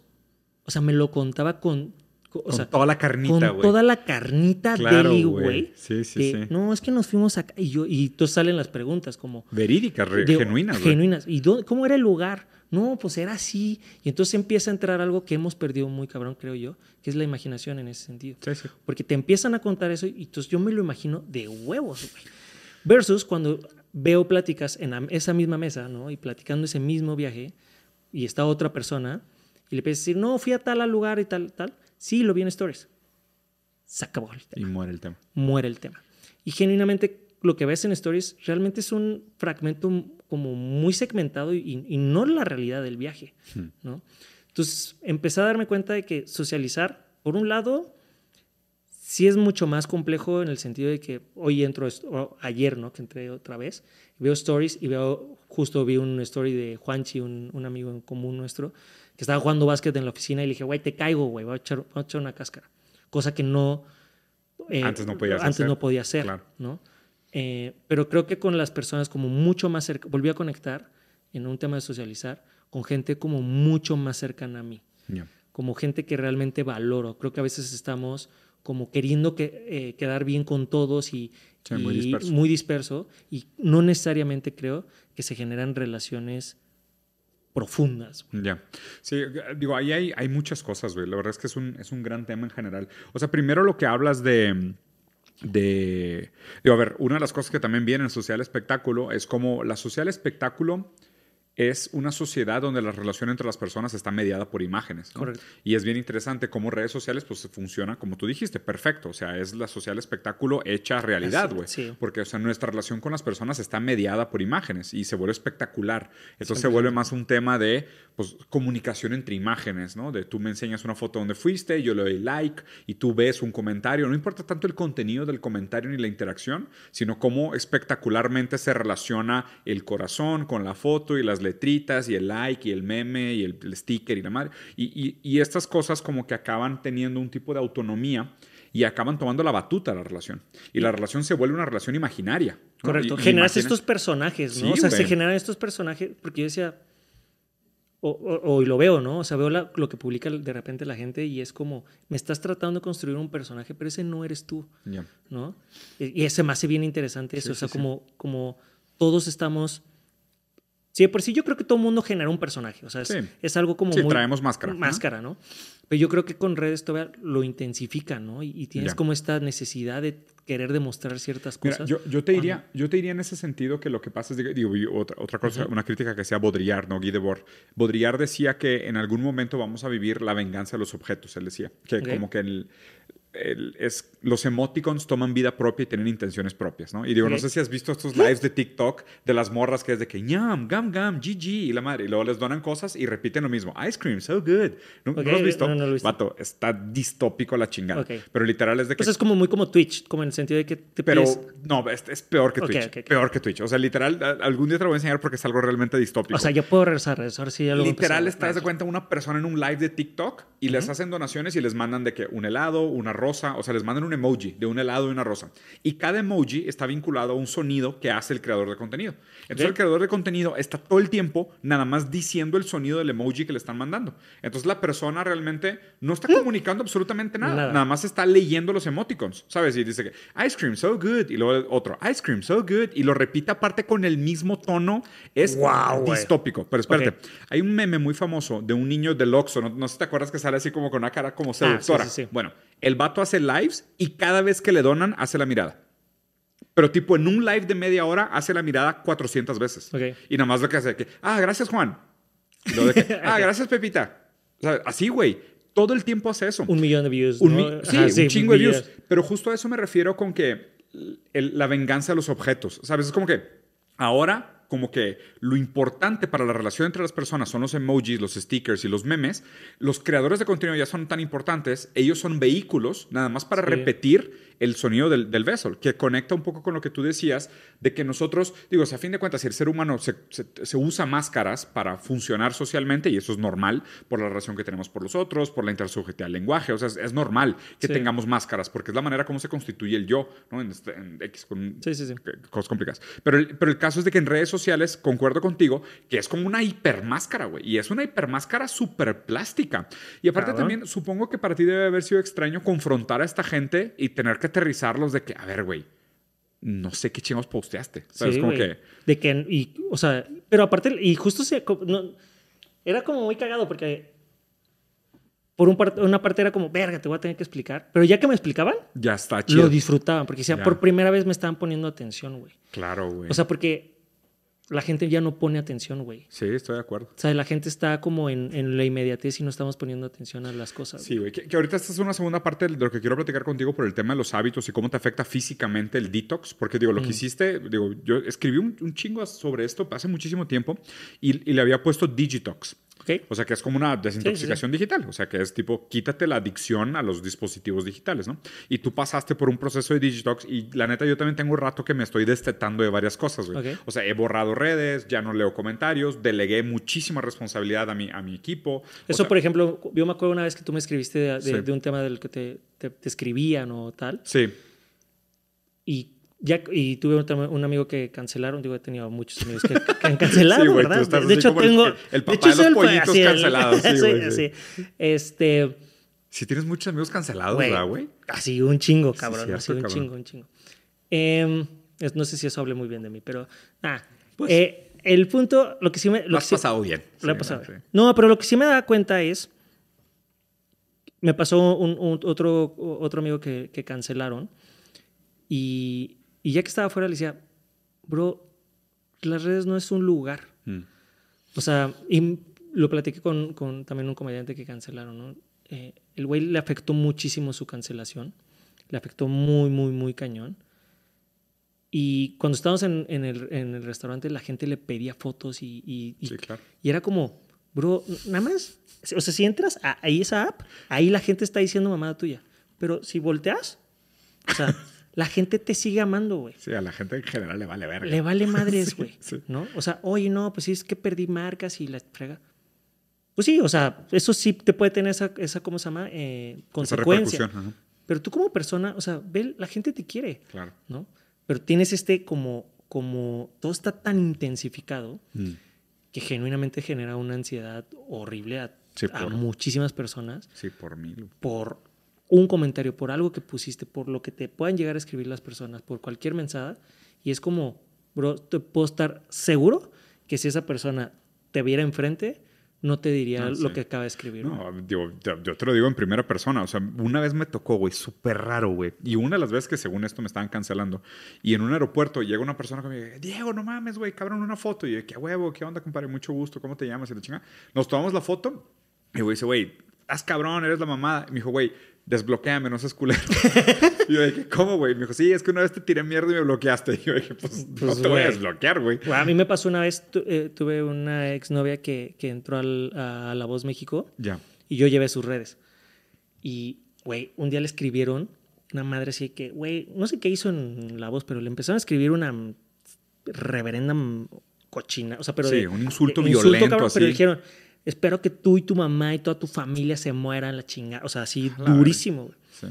o sea, me lo contaba con, con- o Con sea, toda la carnita, con güey. toda la carnita Claro, deli, güey. Sí, sí, de, sí. No, es que nos fuimos acá y yo y entonces salen las preguntas como Verídicas, de- genuinas, güey. genuinas. ¿Y dónde- cómo era el lugar? No, pues era así. Y entonces empieza a entrar algo que hemos perdido muy cabrón, creo yo, que es la imaginación en ese sentido. Sí, sí. Porque te empiezan a contar eso y entonces yo me lo imagino de huevos, güey. Versus cuando veo pláticas en esa misma mesa, ¿no? Y platicando ese mismo viaje y está otra persona y le empiezas a decir, no, fui a tal lugar y tal, tal, sí, lo vi en stories. Se acabó el tema. Y muere el tema. Muere el tema. Y genuinamente lo que ves en stories realmente es un fragmento como muy segmentado y, y no la realidad del viaje, Hmm. ¿no? Entonces empecé a darme cuenta de que socializar, por un lado, sí es mucho más complejo en el sentido de que hoy entro, o ayer, ¿no? Que entré otra vez, veo stories y veo, justo vi un story de Juanchi, un, un amigo en común nuestro, que estaba jugando básquet en la oficina y le dije, güey, te caigo, güey, voy a echar, voy a echar una cáscara. Cosa que no... eh, Antes no antes hacer. no podía hacer, Claro. ¿no? Eh, pero creo que con las personas como mucho más cerca, volví a conectar en un tema de socializar con gente como mucho más cercana a mí Ya. como gente que realmente valoro. Creo que a veces estamos como queriendo que, eh, quedar bien con todos y, Sí, muy y disperso. muy disperso y no necesariamente creo que se generan relaciones profundas. Ya. Sí, digo, ahí hay, hay muchas cosas, güey. La verdad es que es un, es un gran tema en general. O sea, primero lo que hablas de. de digo, a ver, una de las cosas que también viene en social espectáculo es como la social espectáculo es una sociedad donde la relación entre las personas está mediada por imágenes. Y es bien interesante cómo redes sociales pues funciona como tú dijiste, perfecto. O sea, es la social espectáculo hecha realidad, güey. sí. Porque, o sea, nuestra relación con las personas está mediada por imágenes y se vuelve espectacular. Entonces se vuelve más un tema de pues, comunicación entre imágenes, ¿no? De tú me enseñas una foto donde fuiste, yo le doy like y tú ves un comentario. No importa tanto el contenido del comentario ni la interacción, sino cómo espectacularmente se relaciona el corazón con la foto y las letritas y el like y el meme y el, el sticker y la madre. Y, y- y estas cosas como que acaban teniendo un tipo de autonomía y acaban tomando la batuta de la relación. Y la relación se vuelve una relación imaginaria. ¿no? Correcto. Y Generas estos personajes, ¿no? Sí, o sea, se generan estos personajes, porque yo decía, o, o- o- y lo veo, ¿no? O sea, veo la- lo que publica de repente la gente y es como, me estás tratando de construir un personaje, pero ese no eres tú. Ya. ¿no? Y ese me hace bien interesante eso, Sí, o sea, sí. como, como todos estamos... Sí, por sí yo creo que todo mundo genera un personaje, o sea, es, Sí. es algo como Sí, muy... traemos máscara. Máscara, ¿no? Pero yo creo que con redes todavía lo intensifica, ¿no? Y, y tienes Ya. como esta necesidad de querer demostrar ciertas Mira, cosas. yo, yo te diría, yo te diría en ese sentido que lo que pasa es, digo, otra, otra cosa, una crítica que hacía Baudrillard, ¿no? Guy Debord. Baudrillard decía que en algún momento vamos a vivir la venganza de los objetos, él decía. Que como que el, el- es, los emoticons toman vida propia y tienen intenciones propias, ¿no? Y digo, no sé si has visto estos lives de TikTok de las morras que es de que ñam, gam, gam, GG y la madre. Y luego les donan cosas y repiten lo mismo. Ice cream, so good. ¿No, ¿no Ok, lo has visto? no, no lo he visto. Vato, está distópico la chingada. Ok. Pero literal es de que Pues es como muy como Twitch, como en el sentido de que te pero pides- no, es, es peor que Twitch. ok, ok. Peor que Twitch. O sea, literal, algún día te lo voy a enseñar porque es algo realmente distópico. O sea, yo puedo regresar ahora sí ya lo Literal, estás de cuenta una persona en un live de TikTok y les hacen donaciones y les mandan de que un helado, una rosa, o sea, les mandan un emoji de un helado y una rosa. Y cada emoji está vinculado a un sonido que hace el creador de contenido. Entonces, Ok. el creador de contenido está todo el tiempo nada más diciendo el sonido del emoji que le están mandando. Entonces, la persona realmente no está comunicando absolutamente nada. Nada. Nada más está leyendo los emoticons, ¿sabes? Y dice que ice cream so good y luego otro ice cream so good y lo repite aparte con el mismo tono. Es güey. distópico. Pero espérate, Ok. hay un meme muy famoso de un niño del Oxxo, no, no sé si te acuerdas que sale así como con una cara como seductora. Ah, sí, sí. Bueno, el vato hace lives y cada vez que le donan hace la mirada. Pero tipo en un live de media hora hace la mirada 400 veces. Ok. Y nada más lo que hace que, ah, gracias Juan. Luego de que, ah, gracias Pepita. O sea, así, güey. Todo el tiempo hace eso. Un millón de views. Un ¿no? sí, Ajá, un chingo de views. Pero justo a eso me refiero con que el- la venganza de los objetos. ¿Sabes? Es como que ahora, como que lo importante para la relación entre las personas son los emojis, los stickers y los memes. Los creadores de contenido ya son tan importantes. Ellos son vehículos nada más para Sí. repetir el sonido del, del vessel, que conecta un poco con lo que tú decías de que nosotros, digo, o sea, a fin de cuentas, si el ser humano se, se- se usa máscaras para funcionar socialmente, y eso es normal por la relación que tenemos por los otros, por la intersubjetividad del lenguaje, o sea, es, es normal que Sí. tengamos máscaras, porque es la manera como se constituye el yo, ¿no? En, este- en X, con Sí, cosas complicadas. Pero el, pero el caso es de que en redes sociales, concuerdo contigo, que es como una hipermáscara, güey, y es una hipermáscara súper plástica. Y aparte Cabrón. también, supongo que para ti debe haber sido extraño confrontar a esta gente y tener que aterrizarlos de que, a ver, güey, no sé qué chingos posteaste. ¿Sabes? Sí, como güey. que. De que, y, o sea, pero aparte, y justo se, no, era como muy cagado porque por un par- una parte era como, verga, te voy a tener que explicar. Pero ya que me explicaban, Ya está chido. lo disfrutaban porque decía, Ya. por primera vez me estaban poniendo atención, güey. Claro, güey. O sea, porque la gente ya no pone atención, güey. Sí, estoy de acuerdo. O sea, la gente está como en, en la inmediatez y no estamos poniendo atención a las cosas. Sí, güey. Que, que ahorita esta es una segunda parte de lo que quiero platicar contigo por el tema de los hábitos y cómo te afecta físicamente el detox. Porque, digo, lo que hiciste, digo, yo escribí un, un chingo sobre esto hace muchísimo tiempo y, y le había puesto Digitox. O sea, que es como una desintoxicación digital. O sea, que es tipo, quítate la adicción a los dispositivos digitales, ¿no? Y tú pasaste por un proceso de Digitox y la neta, yo también tengo un rato que me estoy destetando de varias cosas, güey. O sea, he borrado redes, ya no leo comentarios, delegué muchísima responsabilidad a mi, a mi equipo. O Eso, sea, por ejemplo, yo me acuerdo una vez que tú me escribiste de, de- Sí. de un tema del que te, te- te escribían o tal. Sí, Y ya y tuve un, un amigo que cancelaron. Digo, he tenido muchos amigos que, que han cancelado, Sí, ¿verdad? de hecho, el- tengo. el- el de papá hecho, de los el- pollitos así, cancelados, sí, güey, sí. sí. Este. sí tienes muchos amigos cancelados, Güey, ¿verdad, güey? Así, un chingo, cabrón. así, un cabrón. chingo, un chingo. Em, no sé si eso hable muy bien de mí, pero. Ah, Pues- eh, el punto, lo que sí me. Lo Lo has sí- pasado bien. lo he pasado. sí. No, pero lo que sí me da cuenta es. Me pasó un, un- otro, otro amigo que, que cancelaron. Y, y ya que estaba afuera, le decía, bro, las redes no es un lugar. Mm. O sea, y lo platiqué con, con también un comediante que cancelaron, ¿no? Eh, el güey le afectó muchísimo su cancelación. Le afectó muy, muy, muy cañón. Y cuando estábamos en, en el, en el restaurante, la gente le pedía fotos y, y- y- Sí, claro. y era como, bro, nada más. O sea, si entras a, ahí esa app, ahí la gente está diciendo mamada tuya. Pero si volteas, o sea, la gente te sigue amando, güey. Sí, a la gente en general le vale verga. Le vale madres, güey. sí. ¿No? O sea, oye, no, pues sí, es que perdí marcas y la frega. Pues sí, o sea, eso sí te puede tener esa, esa ¿cómo se llama? Eh, Esa consecuencia. ajá, Pero tú como persona, o sea, ve, la gente te quiere, Claro. ¿no? Pero tienes este como, como, todo está tan intensificado Mm. que genuinamente genera una ansiedad horrible a, Sí, a por- muchísimas personas Sí, por mil. por un comentario, por algo que pusiste, por lo que te puedan llegar a escribir las personas, por cualquier mensaje. Y es como, bro, te puedo estar seguro que si esa persona te viera enfrente, no te diría Ah, lo sí. que acaba de escribir. ¿no? No, digo, yo, yo te lo digo en primera persona. O sea, una vez me tocó, güey, súper raro, güey. Y una de las veces que según esto me estaban cancelando. Y en un aeropuerto llega una persona que me dice, Diego, no mames, güey, cabrón, una foto. Y yo, qué huevo, qué onda, compadre, mucho gusto, ¿cómo te llamas? Y la chinga. Nos tomamos la foto. Y güey dice, güey, haz cabrón, eres la mamada. Y me dijo, güey, desbloqueame, no seas culero. y yo dije, ¿cómo, güey? Me dijo, sí, es que una vez te tiré mierda y me bloqueaste. Y yo dije, pues, no Pues, te voy a desbloquear, güey. A mí me pasó una vez, tu- eh, tuve una exnovia que, que entró al- a La Voz México Ya. y yo llevé sus redes. Y, güey, un día le escribieron una madre así que, güey, no sé qué hizo en La Voz, pero le empezaron a escribir una reverenda cochina. O sea, pero Sí, de- un insulto de- violento Pero así. dijeron, espero que tú y tu mamá y toda tu familia se mueran la chingada. O sea, así La durísimo, güey. Sí.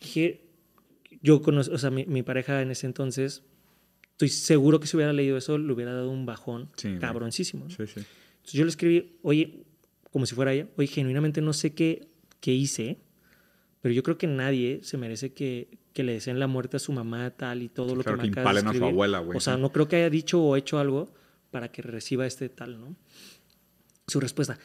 Dije, yo conozco, o sea, mi, mi pareja en ese entonces, estoy seguro que si hubiera leído eso, le hubiera dado un bajón Sí, cabroncísimo. ¿no? Sí, sí. Entonces yo le escribí, oye, como si fuera ella, oye, genuinamente no sé qué, qué hice, pero yo creo que nadie se merece que, que le deseen la muerte a su mamá tal y todo Sí, lo claro, que que me acabas de impalen a su escribir. abuela, güey. O sea, no creo que haya dicho o hecho algo para que reciba este tal, ¿no? Su respuesta,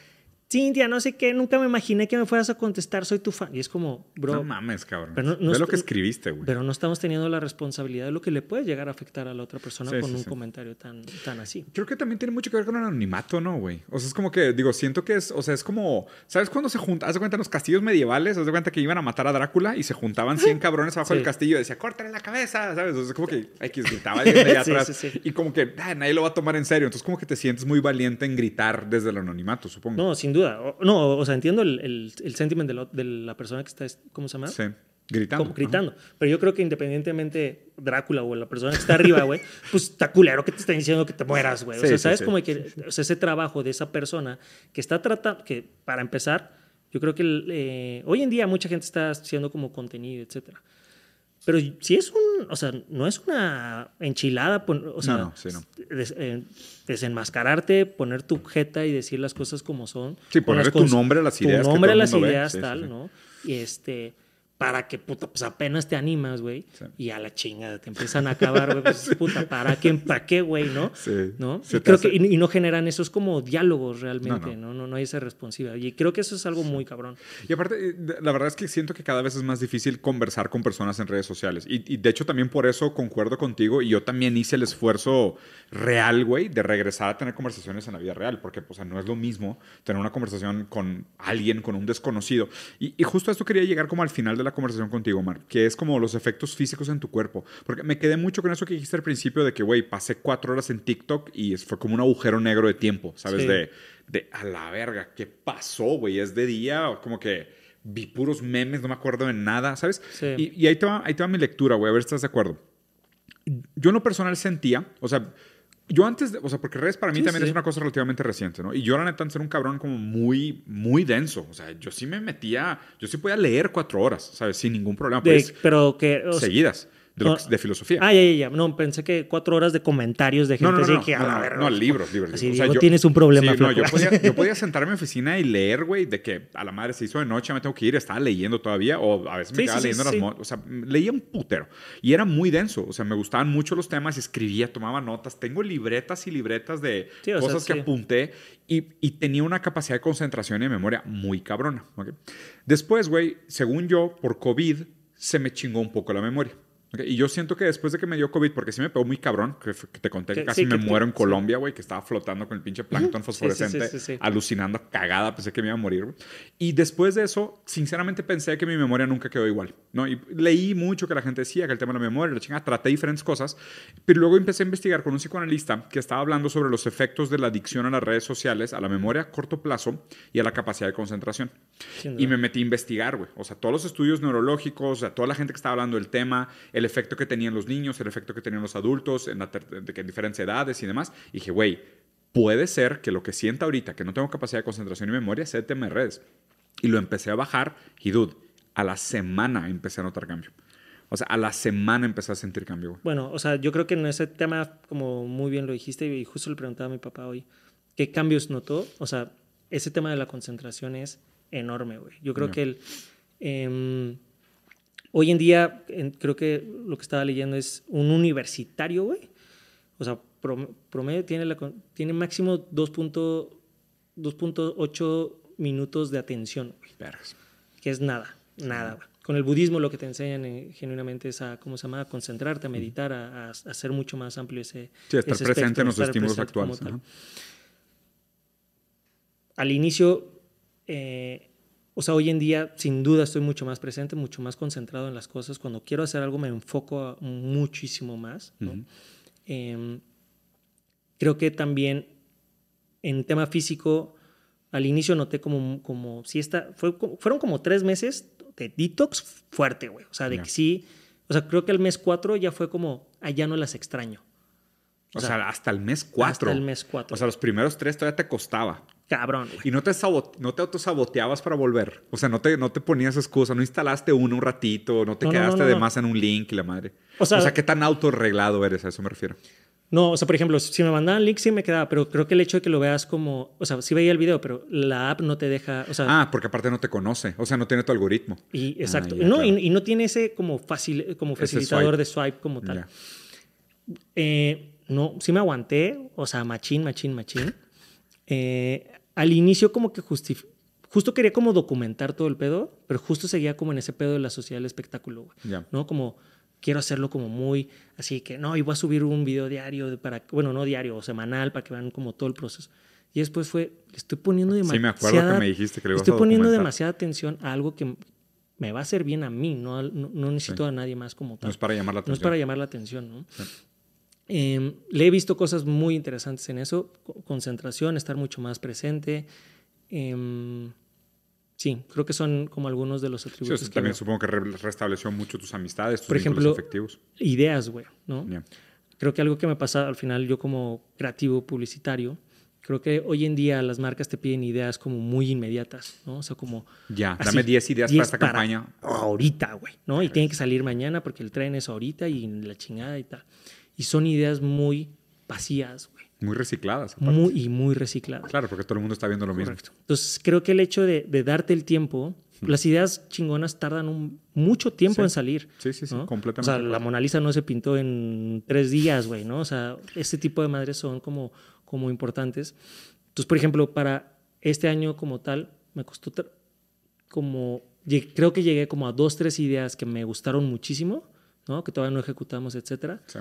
Cintia, no sé qué, nunca me imaginé que me fueras a contestar, soy tu fan. Y es como, bro, no mames, cabrón. pero no- no Ve lo que escribiste, güey. pero no estamos teniendo la responsabilidad de lo que le puede llegar a afectar a la otra persona Sí, con sí, un sí. comentario tan, tan así. Creo que también tiene mucho que ver con el anonimato, ¿no, güey? O sea, es como que, digo, siento que es, o sea, es como, ¿sabes cuándo se junta? Haz de cuenta en los castillos medievales, haz de cuenta que iban a matar a Drácula y se juntaban 100 cabrones abajo del castillo y decía, córtale la cabeza, ¿sabes? O sea, es como que, X gritaba atrás y como que, ah, nadie lo va a tomar en serio. Entonces, como que te sientes muy valiente en gritar desde el anonimato, supongo. No, sin duda. O- no, o sea, entiendo el, el, el sentiment de, lo- de la persona que está, ¿cómo se llama? Sí, gritando. Como gritando. Pero yo creo que independientemente Drácula o la persona que está arriba, güey, pues está culero que te están diciendo que te mueras, güey. O Sí, sea, sí, ¿sabes? sí. Como que o sea, ese trabajo de esa persona que está tratando, que para empezar, yo creo que eh, hoy en día mucha gente está haciendo como contenido, etcétera. Pero si es un, o sea, no es una enchilada, o sea, No, no, sí, no. des- eh, desenmascararte, poner tu jeta y decir las cosas como son. Sí, ponerle tu nombre a las ideas Tu nombre todo a las mundo ideas, sí, tal, sí. ¿no? Y este, para que, puta, pues apenas te animas, güey. Sí. Y a la chingada te empiezan a acabar, güey. Pues, puta, ¿para qué? ¿Para qué, güey? ¿no? Sí. ¿No? Y creo hace- que, y, y no generan esos como diálogos realmente, No, no, no, no, hay esa responsiva. Y creo que eso es algo muy cabrón. Y aparte, eh, la verdad es que siento que cada vez es más difícil conversar con personas en redes sociales. Y, y de hecho también por eso concuerdo contigo y yo también hice el esfuerzo real, güey, de regresar a tener conversaciones en la vida real. Porque, pues, o sea, no es lo mismo tener una conversación con alguien, con un desconocido. Y, y justo a esto quería llegar como al final de la conversación contigo, Mar, que es como los efectos físicos en tu cuerpo. Porque me quedé mucho con eso que dijiste al principio de que, güey, pasé cuatro horas en TikTok y fue como un agujero negro de tiempo, ¿sabes? Sí. De, de a la verga, ¿qué pasó, güey? Es de día, como que vi puros memes, no me acuerdo de nada, ¿sabes? Sí. Y, y ahí, te va, ahí te va mi lectura, güey, a ver si estás de acuerdo. Yo en lo personal sentía, o sea, yo antes, de- o sea, porque redes para mí Sí, también sí. es una cosa relativamente reciente, ¿no? Y yo la neta antes era un cabrón como muy, muy denso, o sea, yo sí me metía, yo sí podía leer cuatro horas, ¿sabes? Sin ningún problema, De- pues, pero que. sea, seguidas, de, no- que- de filosofía. Ah, ya, ya, ya. No, pensé que cuatro horas de comentarios de gente No, no, no, así no, que a no, la no, verga. no, libros, libros. Así, libros. O sea, Diego, yo- tienes un problema, Sí, no, yo podía, yo podía sentarme en mi oficina y leer, güey, de que a la madre se hizo de noche, me tengo que ir, estaba leyendo todavía, o a veces me Sí, quedaba sí, sí, leyendo las O sea, leía un putero. Y era muy denso, o sea, me gustaban mucho los temas, escribía, tomaba notas. Tengo libretas y libretas de o sea, cosas que apunté y, y tenía una capacidad de concentración y de memoria muy cabrona. ¿ok? Después, güey, según yo, por COVID, se me chingó un poco la memoria. ¿Ok? Y yo siento que después de que me dio COVID, porque sí me pegó muy cabrón, que, que te conté que Que- casi sí, me que te- muero en sí. Colombia, güey, que estaba flotando con el pinche plancton sí, sí, fosforescente, sí, sí. alucinando, cagada, pensé que me iba a morir. güey. Y después de eso, sinceramente pensé que mi memoria nunca quedó igual, ¿no? Y leí mucho que la gente decía que el tema de la memoria, la chingada, traté diferentes cosas, pero luego empecé a investigar con un psicoanalista que estaba hablando sobre los efectos de la adicción a las redes sociales, a la memoria a corto plazo y a la capacidad de concentración. Y me metí a investigar, güey. O sea, todos los estudios neurológicos, o sea, toda la gente que estaba hablando del tema, el efecto que tenían los niños, el efecto que tenían los adultos, en, la ter- de que en diferentes edades y demás. Y dije, güey, puede ser que lo que sienta ahorita, que no tengo capacidad de concentración y memoria, sea el tema de redes. Y lo empecé a bajar y, dude, a la semana empecé a notar cambio. O sea, a la semana empecé a sentir cambio, güey. Bueno, o sea, yo creo que en ese tema, como muy bien lo dijiste, y justo le preguntaba a mi papá hoy, ¿qué cambios notó? O sea, ese tema de la concentración es enorme, güey. Yo creo que el, em, hoy en día, en- creo que lo que estaba leyendo es un universitario, güey. O sea, prom- promedio tiene, la, tiene máximo 2.8 2.8 minutos de atención, güey que es nada, nada. güey. Con el budismo lo que te enseñan eh, genuinamente es a, ¿cómo se llama? A concentrarte, a meditar, a, a- a hacer mucho más amplio ese Sí, estar ese presente espectro, en los estar estímulos actuales. Al inicio, eh, o sea, hoy en día, sin duda estoy mucho más presente, mucho más concentrado en las cosas. Cuando quiero hacer algo me enfoco muchísimo más. Em, creo que también en tema físico, al inicio noté como, como si esta, fue, fueron como tres meses de detox fuerte, güey. O sea, de que sí, o sea, creo que el mes cuatro ya fue como, ah, ya no las extraño. O, O sea, sea, hasta el mes 4. Hasta el mes cuatro. O sea, los primeros tres todavía te costaba. Cabrón, güey. Y no te, no te autosaboteabas para volver. O sea, no te, no te ponías excusa, no instalaste uno un ratito, no te No, no, no, quedaste no, de más en un link y la madre. O O sea, ¿qué tan autorreglado eres? A eso me refiero. No, o sea, por ejemplo, si me mandaban link sí me quedaba, pero creo que el hecho de que lo veas como, o sea, sí veía el video, pero la app no te deja, o sea, Ah, porque aparte no te conoce. O sea, no tiene tu algoritmo. y exacto, Ah, ya, no, claro. y, y no tiene ese como facil, como facilitador swipe. de swipe como tal. Eh, no, sí me aguanté, o sea, machín, machín, machín. Eh, al inicio como que justif- justo quería como documentar todo el pedo, pero justo seguía como en ese pedo de la sociedad del espectáculo, güey. Ya. ¿no? Como quiero hacerlo como muy así que no, y voy a subir un video diario de- para, bueno, no diario o semanal para que vean como todo el proceso. Y después fue, le estoy poniendo Sí, demasiada... me acuerdo que me dijiste que ibas Estoy a poniendo demasiada atención a algo que me va a hacer bien a mí, no, no, no necesito a nadie más como tal. No es para llamar la No es atención. para llamar la atención, ¿no? Eh, le he visto cosas muy interesantes en eso, co- concentración, estar mucho más presente. Em, sí, creo que son como algunos de los Sí, o atributos. sea, que también supongo que re- restableció mucho tus amistades, tus Por ejemplo, afectivos. Ideas, güey, ¿no? Ya. Creo que algo que me pasa al final, yo como creativo publicitario, creo que hoy en día las marcas te piden ideas como muy inmediatas, ¿no? O sea, como... Ya, así, dame 10 ideas para 10 esta campaña. Ahorita, güey, ¿no? Y tiene que salir mañana porque el tren es ahorita y la chingada y tal. Y son ideas muy vacías, güey. Muy recicladas. aparte. Muy, y muy recicladas. Claro, porque todo el mundo está viendo lo mismo. Correcto. Entonces, creo que el hecho de, de darte el tiempo Las ideas chingonas tardan un, mucho tiempo en salir. Sí, sí, sí, ¿no? completamente. O sea, la Mona Lisa no se pintó en tres días, güey, ¿no? O sea, este tipo de madres son como, como importantes. Entonces, por ejemplo, para este año como tal, me costó como, creo que llegué como a dos, tres ideas que me gustaron muchísimo, ¿no? Que todavía no ejecutamos, etcétera. Sí.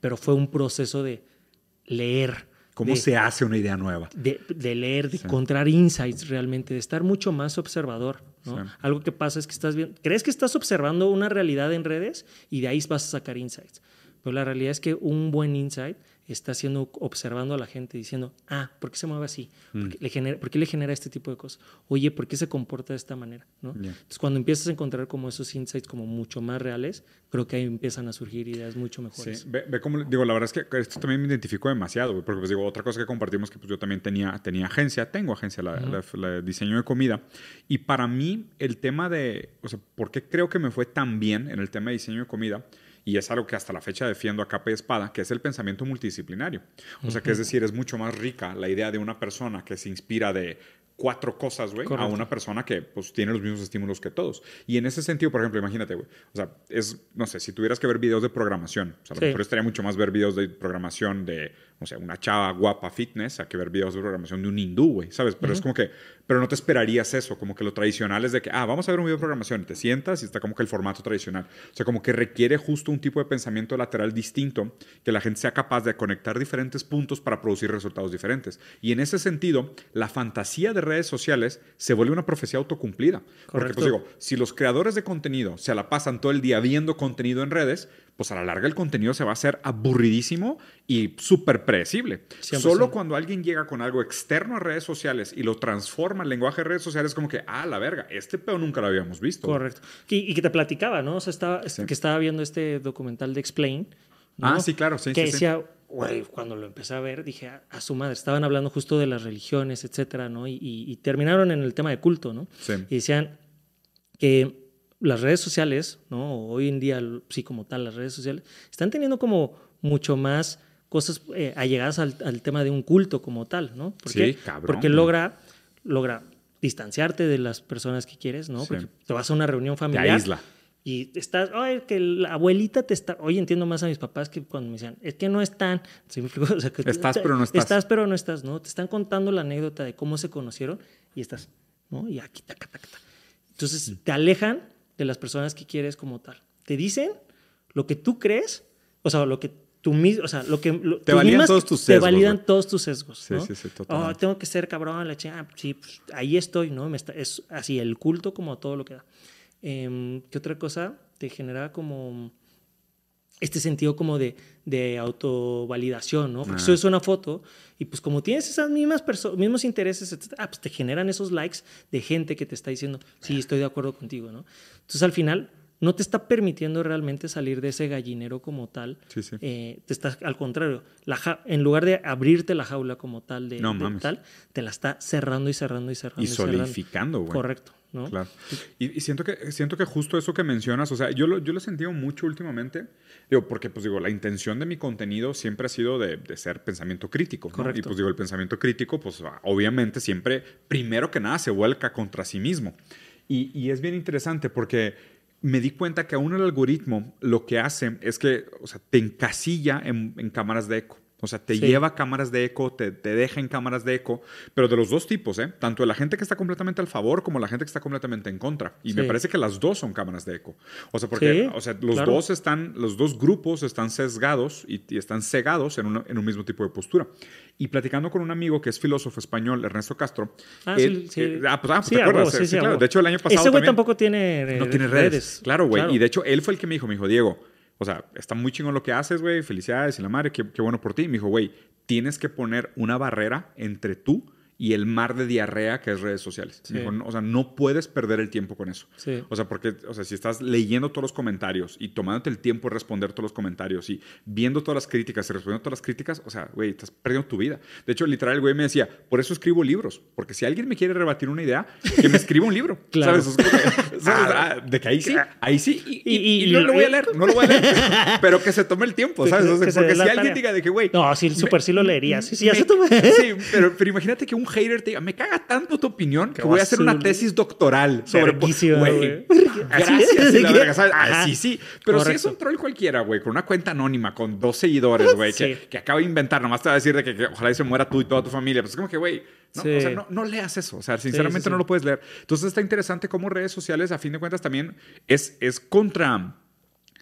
Pero fue un proceso de leer. ¿Cómo se hace una idea nueva? De, leer, de encontrar insights realmente, de estar mucho más observador. ¿no? Algo que pasa es que estás viendo, crees que estás observando una realidad en redes y de ahí vas a sacar insights. Pero la realidad es que un buen insight está haciendo, observando a la gente, diciendo, ah, ¿por qué se mueve así? ¿Por, mm. qué le genera, ¿Por qué le genera este tipo de cosas? Oye, ¿por qué se comporta de esta manera? ¿no? Entonces, cuando empiezas a encontrar como esos insights como mucho más reales, creo que ahí empiezan a surgir ideas mucho mejores. Sí, ve, ve como, digo, la verdad es que esto también me identificó demasiado, porque pues digo, otra cosa que compartimos que pues yo también tenía, tenía agencia, tengo agencia, la, la, diseño de comida, y para mí el tema de, o sea, ¿por qué creo que me fue tan bien en el tema de diseño de comida? Y es algo que hasta la fecha defiendo a capa y espada, que es el pensamiento multidisciplinario. O sea, que es decir, es mucho más rica la idea de una persona que se inspira de cuatro cosas, güey, a una persona que pues tiene los mismos estímulos que todos. Y en ese sentido, por ejemplo, imagínate, güey, o sea, es, no sé, si tuvieras que ver videos de programación, o sea, a lo mejor estaría mucho más ver videos de programación de o sea, una chava guapa fitness a que ver videos de programación de un hindú, güey, ¿sabes? Pero es como que, pero no te esperarías eso, como que lo tradicional es de que, ah, vamos a ver un video de programación, te sientas y está como que el formato tradicional. O sea, como que requiere justo un tipo de pensamiento lateral distinto, que la gente sea capaz de conectar diferentes puntos para producir resultados diferentes. Y en ese sentido, la fantasía de redes sociales se vuelve una profecía autocumplida. Porque, pues digo, si los creadores de contenido se la pasan todo el día viendo contenido en redes, pues a la larga el contenido se va a hacer aburridísimo y súper predecible. Solo cuando alguien llega con algo externo a redes sociales y lo transforma en lenguaje de redes sociales, como que, ah, la verga, este pedo nunca lo habíamos visto. Correcto. Y, que te platicaba, ¿no? O sea, estaba, que estaba viendo este documental de Explain. Ah, sí, claro, sí. Que decía, güey, cuando lo empecé a ver, dije, a, su madre, estaban hablando justo de las religiones, etcétera, ¿no? Y, y terminaron en el tema de culto, ¿no? Sí. Y decían que las redes sociales, ¿no? Hoy en día, sí, como tal, las redes sociales, están teniendo como mucho más cosas eh, allegadas al, tema de un culto como tal, ¿no? sí, cabrón. Porque logra, logra distanciarte de las personas que quieres, ¿no? Porque te vas a una reunión familiar. Te aísla. Y estás, oye, que la abuelita te está. Hoy entiendo más a mis papás que cuando me decían, es que no están. estás, pero no estás. Estás, pero no estás, ¿no? Te están contando la anécdota de cómo se conocieron y estás, ¿no? Y aquí, taca, taca, taca. Entonces te alejan de las personas que quieres como tal. Te dicen lo que tú crees, o sea, lo que tú mismo, o sea, lo que te validan todos tus sesgos. Te validan todos tus sesgos. Sí, sí, sí, totalmente. Oh, tengo que ser cabrón, la chica, ah, sí, pues, ahí estoy, ¿no? Me está, es así, el culto como todo lo que da. Em, ¿Qué otra cosa te genera como este sentido como de, de autovalidación, ¿no? Porque subes una foto y pues como tienes esas mismas mismos intereses, ah, pues te generan esos likes de gente que te está diciendo, sí, estoy de acuerdo contigo, ¿no? Entonces al final no te está permitiendo realmente salir de ese gallinero como tal. Sí, sí. Eh, te está, al contrario, la en lugar de abrirte la jaula como tal de, tal, te la está cerrando y cerrando y cerrando. Y, solidificando, güey. Correcto. ¿No? Claro. Y, siento, que, siento que justo eso que mencionas, o sea, yo lo, yo lo he sentido mucho últimamente, digo, porque pues digo, la intención de mi contenido siempre ha sido de, de ser pensamiento crítico. Correcto. Y pues digo, el pensamiento crítico, pues obviamente siempre, primero que nada, se vuelca contra sí mismo. Y, y es bien interesante porque me di cuenta que aún el algoritmo lo que hace es que o sea, te encasilla en, en cámaras de eco. O sea, te lleva cámaras de eco, te, te, deja en cámaras de eco, pero de los dos tipos, ¿eh? Tanto de la gente que está completamente al favor como la gente que está completamente en contra. Y me parece que las dos son cámaras de eco. O sea, porque o sea, los dos están, los dos grupos están sesgados y, están cegados en, en, un mismo tipo de postura. Y platicando con un amigo que es filósofo español, Ernesto Castro. Ah, sí, eh, ah, pues, ah, pues, ¿te acuerdas? sí, claro. De hecho, el año pasado. Ese güey tampoco tiene, no tiene redes. Claro, güey. Y de hecho, él fue el que me dijo, me dijo, Diego o sea, está muy chingón lo que haces, güey, felicidades y la madre, qué, qué bueno por ti. Me dijo, güey, tienes que poner una barrera entre tú y el mar de diarrea que es redes sociales. o sea, no puedes perder el tiempo con eso. O sea, porque, o sea, si estás leyendo todos los comentarios y tomándote el tiempo de responder todos los comentarios y viendo todas las críticas y respondiendo todas las críticas, o sea, güey, estás perdiendo tu vida. De hecho, literal, el güey me decía, por eso escribo libros, porque si alguien me quiere rebatir una idea, que me escriba un libro. claro. ¿Sabes? Ah, ah, de que ahí sí, ahí sí. Y, y- Y- y no lo voy a leer, no lo voy a leer. pero que se tome el tiempo, ¿sabes? O sea, Que se porque si alguien diga de que, güey. No, sí, súper sí lo leería. Sí, sí, ya me- se tomé. Sí, pero, pero imagínate que un hater te diga, me caga tanto tu opinión que voy a hacer una tesis doctoral sobre... Güey, gracias. Así y la verga, ¿sabes? Así sí. Pero si es un troll cualquiera, güey, con una cuenta anónima, con dos seguidores, güey, que, Sí. que acaba de inventar, nomás te va a decir de que, que ojalá y se muera tú y toda tu familia. Pues es como que, güey, no, Sí. o sea, no, no leas eso. O sea, sinceramente sí, sí. no lo puedes leer. Entonces está interesante cómo redes sociales, a fin de cuentas, también es, es contra...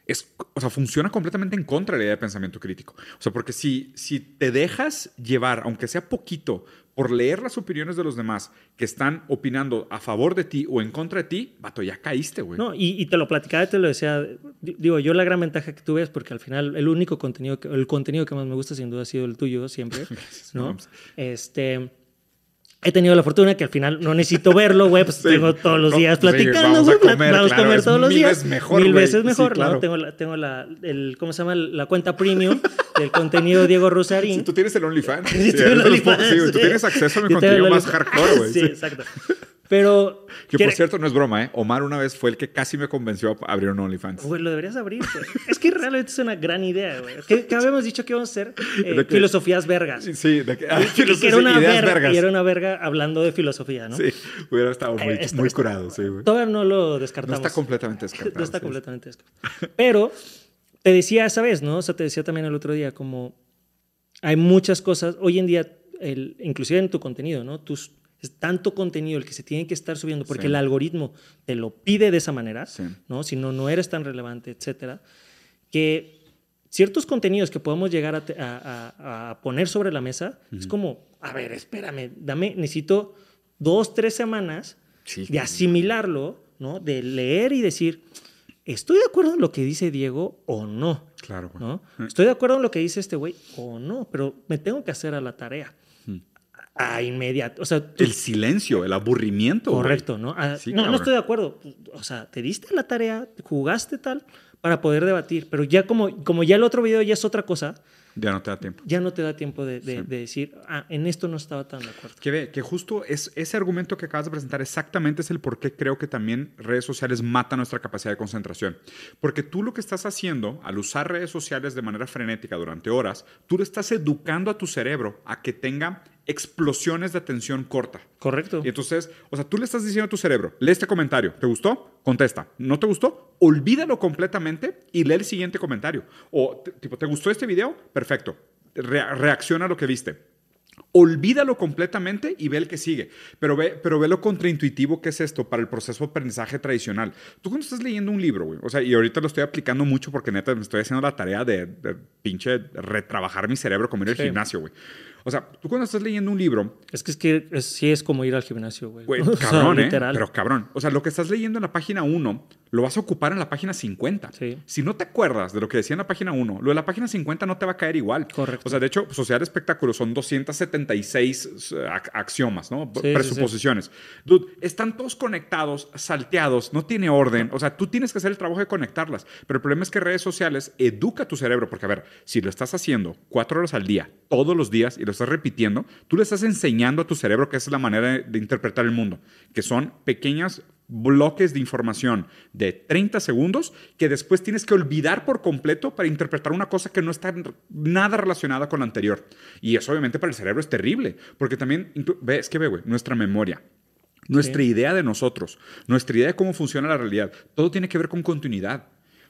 Es, o sea, funciona completamente en contra de la idea de pensamiento crítico. O sea, porque si, si te dejas llevar, aunque sea poquito, por leer las opiniones de los demás que están opinando a favor de ti o en contra de ti, vato, ya caíste, güey. No, y, y te lo platicaba y te lo decía. di- Digo, yo la gran ventaja que tuve es porque al final el único contenido, que, el contenido que más me gusta sin duda ha sido el tuyo siempre, ¿no? Vamos. Este, he tenido la fortuna que al final no necesito verlo, güey, pues Sí. tengo todos los días sí, platicando, vamos a güey, plat- comer, vamos a claro, comer todos los mil días. veces mejor, Mil güey. veces Sí, mejor, claro. ¿no? Tengo la, tengo la, el, ¿cómo se llama? La cuenta premium del contenido Diego Rosarín. Si tú tienes el OnlyFans. Sí, Sí, sí, güey, Tú sí. tienes acceso a mi contenido más hardcore, güey. Sí, sí. exacto. Pero. Que por cierto no es broma, ¿eh? Omar una vez fue el que casi me convenció a abrir un OnlyFans. Güey, lo deberías abrir, güey. Es que realmente es una gran idea, güey. Que, que habíamos dicho que íbamos a hacer eh, filosofías vergas. Sí, de que, Y que era una verga, vergas. y era una verga hablando de filosofía, ¿no? Sí, hubiera estado muy, Eh, está- muy está- curado, sí, güey. Todavía no lo No descartamos. está completamente descartado. No está sí. completamente descartado. Pero te decía esa vez, ¿no? O sea, te decía también el otro día, como hay muchas cosas, hoy en día, el, inclusive en tu contenido, ¿no? Tus, es tanto contenido el que se tiene que estar subiendo porque Sí. el algoritmo te lo pide de esa manera, Sí. ¿no? Si no, no eres tan relevante, etcétera, que ciertos contenidos que podemos llegar a, poner sobre la mesa es como, a ver, espérame, dame, necesito dos, tres semanas Sí. de asimilarlo, ¿no? De leer y decir, ¿estoy de acuerdo en lo que dice Diego o no? Claro. ¿no? ¿Estoy de acuerdo en lo que dice este güey o no? Pero me tengo que hacer a la tarea. A inmediato. O sea, tú- El silencio, el aburrimiento. güey. correcto, ¿no? A- Sí, no, no estoy de acuerdo. O sea, te diste la tarea, jugaste tal para poder debatir, pero ya como, como ya el otro video ya es otra cosa, Ya no te da tiempo. ya no te da tiempo de, de- Sí. de decir, ah, en esto no estaba tan de acuerdo. Que ve, que justo es, ese argumento que acabas de presentar exactamente es el por qué creo que también redes sociales matan nuestra capacidad de concentración. Porque tú lo que estás haciendo al usar redes sociales de manera frenética durante horas, tú le estás educando a tu cerebro a que tenga explosiones de atención corta. Correcto. Y entonces, o sea, tú le estás diciendo a tu cerebro, lee este comentario, ¿te gustó? Contesta. ¿No te gustó? Olvídalo completamente y lee el siguiente comentario. O, tipo, ¿te gustó este video? Perfecto. Rea- reacciona a lo que viste. Olvídalo completamente y ve el que sigue. Pero ve, pero ve lo contraintuitivo que es esto para el proceso de aprendizaje tradicional. Tú cuando estás leyendo un libro, güey, o sea, y ahorita lo estoy aplicando mucho porque neta me estoy haciendo la tarea de, de pinche retrabajar mi cerebro como ir al gimnasio, güey. O sea, tú cuando estás leyendo un libro, Es que, es que es- sí es como ir al gimnasio, güey. Güey, O sea, cabrón, ¿eh? literal. Pero cabrón. O sea, lo que estás leyendo en la página 1 lo vas a ocupar en la página 50. Sí. Si no te acuerdas de lo que decía en la página 1, lo de la página 50 no te va a caer igual. Correcto. O sea, de hecho, Sociedad de Espectáculos son 276 eh, axiomas, ¿no? Sí, sí, Presuposiciones. Dude, están todos conectados, salteados, no tiene orden. O sea, tú tienes que hacer el trabajo de conectarlas. Pero el problema es que redes sociales educa tu cerebro, porque a ver, si lo estás haciendo cuatro horas al día, todos los días, y lo estás repitiendo, tú le estás enseñando a tu cerebro que esa es la manera de, interpretar el mundo, que son pequeñas bloques de información de 30 segundos que después tienes que olvidar por completo para interpretar una cosa que no está nada relacionada con la anterior. Y eso obviamente para el cerebro es terrible, porque también, inclu- ve, es que ve, güey, nuestra memoria, nuestra Sí. idea de nosotros, nuestra idea de cómo funciona la realidad, todo tiene que ver con continuidad.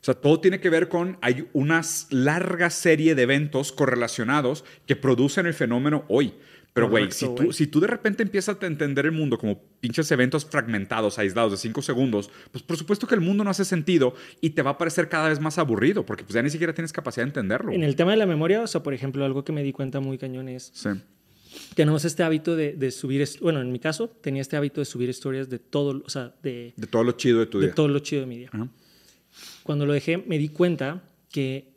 Sea, todo tiene que ver con, hay una larga serie de eventos correlacionados que producen el fenómeno hoy. Pero, güey, si, tú- güey. si tú de repente empiezas a entender el mundo como pinches eventos fragmentados, aislados de cinco segundos, pues por supuesto que el mundo no hace sentido y te va a parecer cada vez más aburrido, porque pues ya ni siquiera tienes capacidad de entenderlo. En el tema de la memoria, o sea, por ejemplo, algo que me di cuenta muy cañón es, Sí. tenemos este hábito de, de subir, bueno, en mi caso, tenía este hábito de subir historias de todo, o sea, de, De todo lo chido de tu de día. todo lo chido de mi día. Ajá. Cuando lo dejé, me di cuenta que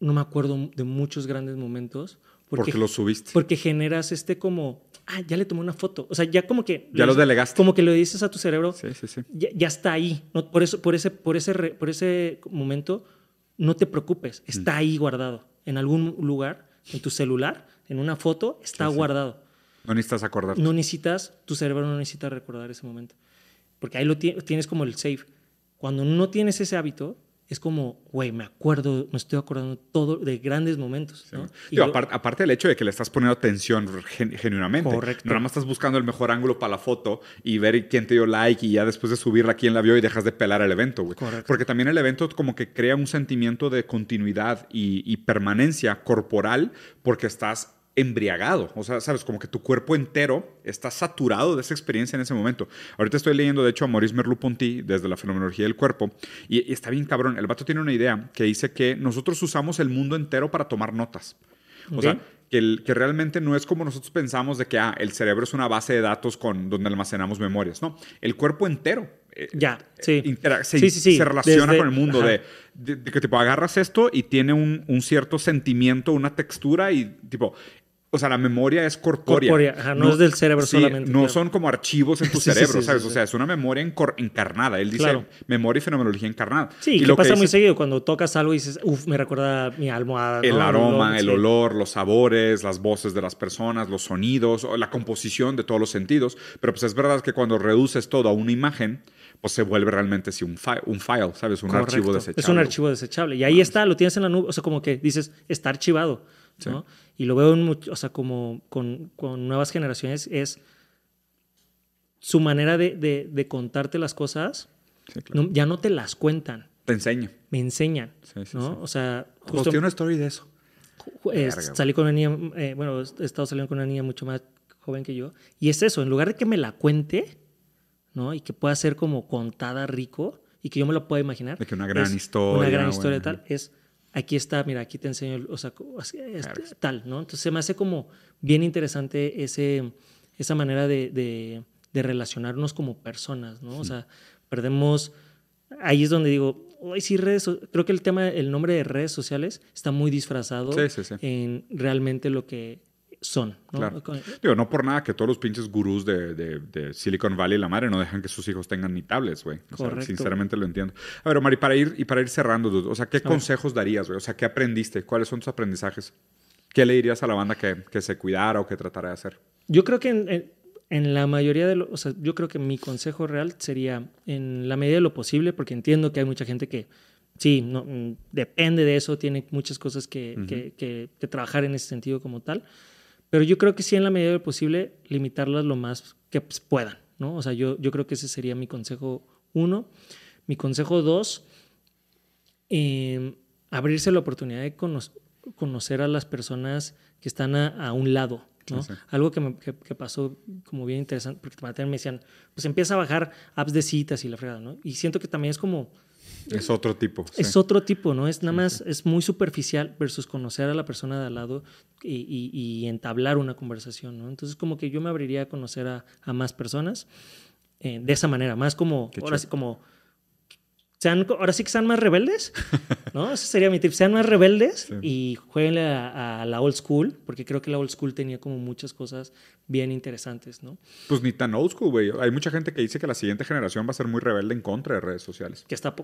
no me acuerdo de muchos grandes momentos. Porque, lo subiste. Porque generas este como, ah, ya le tomé una foto. O sea, ya como que... Ya lo delegaste. Como que lo dices a tu cerebro, Sí, sí, sí. ya, ya está ahí. ¿no? Por, eso, por, ese, por, ese, por ese momento, no te preocupes. Está ahí guardado. En algún lugar, en tu celular, en una foto, está guardado. No necesitas acordarte. No necesitas, tu cerebro no necesita recordar ese momento. porque ahí lo tienes como el save. Cuando no tienes ese hábito, es como, güey, me acuerdo, me estoy acordando todo de grandes momentos. ¿no? aparte, del hecho de que le estás poniendo atención genuinamente. Correcto. Nada más estás buscando el mejor ángulo para la foto y ver quién te dio like y ya después de subirla quién la vio y dejas de pelar el evento, güey. Porque también el evento como que crea un sentimiento de continuidad y permanencia corporal porque estás embriagado. O sea, sabes, como que tu cuerpo entero está saturado de esa experiencia en ese momento. Ahorita estoy leyendo, de hecho, a Maurice Merleau-Ponty desde la fenomenología del cuerpo y, está bien cabrón. El vato tiene una idea que dice que nosotros usamos el mundo entero para tomar notas. O sea, que, el, que, realmente no es como nosotros pensamos de que ah, el cerebro es una base de datos con, donde almacenamos memorias. No, el cuerpo entero. Eh, ya, sí. sí, sí, se relaciona con el mundo de, que tipo agarras esto y tiene un, un, cierto sentimiento, una textura y tipo o sea, la memoria es corpórea. corpórea no, es del cerebro solamente. No son como archivos en tu cerebro, ¿sabes? o sea, es una memoria encarnada. Él dice memoria y fenomenología encarnada. Sí, y que pasa muy seguido cuando tocas algo y dices, uff, me recuerda mi almohada. El aroma, el olor, los sabores, las voces de las personas, los sonidos, la composición de todos los sentidos. Pero pues es verdad que cuando reduces todo a una imagen, pues se vuelve realmente sí, un, file, un file, ¿sabes? Un archivo desechable. Es un archivo desechable. Y ahí está, lo tienes en la nube. O sea, como que dices, está archivado. ¿No? Y lo veo mucho, o sea, como con, con, nuevas generaciones, es su manera de, de, contarte las cosas, ya no te las cuentan. Te enseñan. Me enseñan, ¿no? O sea... Justo, una story de eso. salí con una niña, eh, bueno, he estado saliendo con una niña mucho más joven que yo, y es eso, en lugar de que me la cuente, ¿no? Y que pueda ser como contada rico, y que yo me lo pueda imaginar. De que una gran historia. Una gran historia tal, es aquí está, mira, aquí te enseño, o sea, tal, ¿no? Entonces se me hace como bien interesante ese, esa manera de, de, relacionarnos como personas, ¿no? O sea, perdemos, ahí es donde digo, hoy sí redes, creo que el tema, el nombre de redes sociales está muy disfrazado en realmente lo que son. ¿no? Claro. Digo, no por nada que todos los pinches gurús de, de, Silicon Valley y la madre no dejan que sus hijos tengan ni tablets, güey. sinceramente lo entiendo. A ver, Mari, para ir, y para ir cerrando, o sea, ¿qué consejos darías, güey? O sea, ¿qué aprendiste? ¿Cuáles son tus aprendizajes? ¿Qué le dirías a la banda que, que se cuidara o que tratara de hacer? Yo creo que en, en, la mayoría de los, o sea, yo creo que mi consejo real sería, en la medida de lo posible, porque entiendo que hay mucha gente que sí, no, mm, depende de eso, tiene muchas cosas que, que, que, trabajar en ese sentido como tal. Pero yo creo que sí, en la medida de lo posible, limitarlas lo más que pues, puedan, ¿no? O sea, yo, yo creo que ese sería mi consejo uno. Mi consejo dos, em, abrirse la oportunidad de conocer a las personas que están a, un lado, ¿no? Algo que, me, que, pasó como bien interesante, porque también me decían, pues empieza a bajar apps de citas y la fregada, ¿no? Y siento que también es como es otro tipo. Es otro tipo, ¿no? Es nada más, es muy superficial versus conocer a la persona de al lado y, entablar una conversación, ¿no? Entonces, como que yo me abriría a conocer a, más personas eh, de esa manera, más como, ahora sí, como sean, ahora sí que sean más rebeldes, ¿no? Ese sería mi tip. Sean más rebeldes y jueguenle a, la old school, porque creo que la old school tenía como muchas cosas bien interesantes, ¿no? Pues ni tan old school, güey. Hay mucha gente que dice que la siguiente generación va a ser muy rebelde en contra de redes sociales. Que está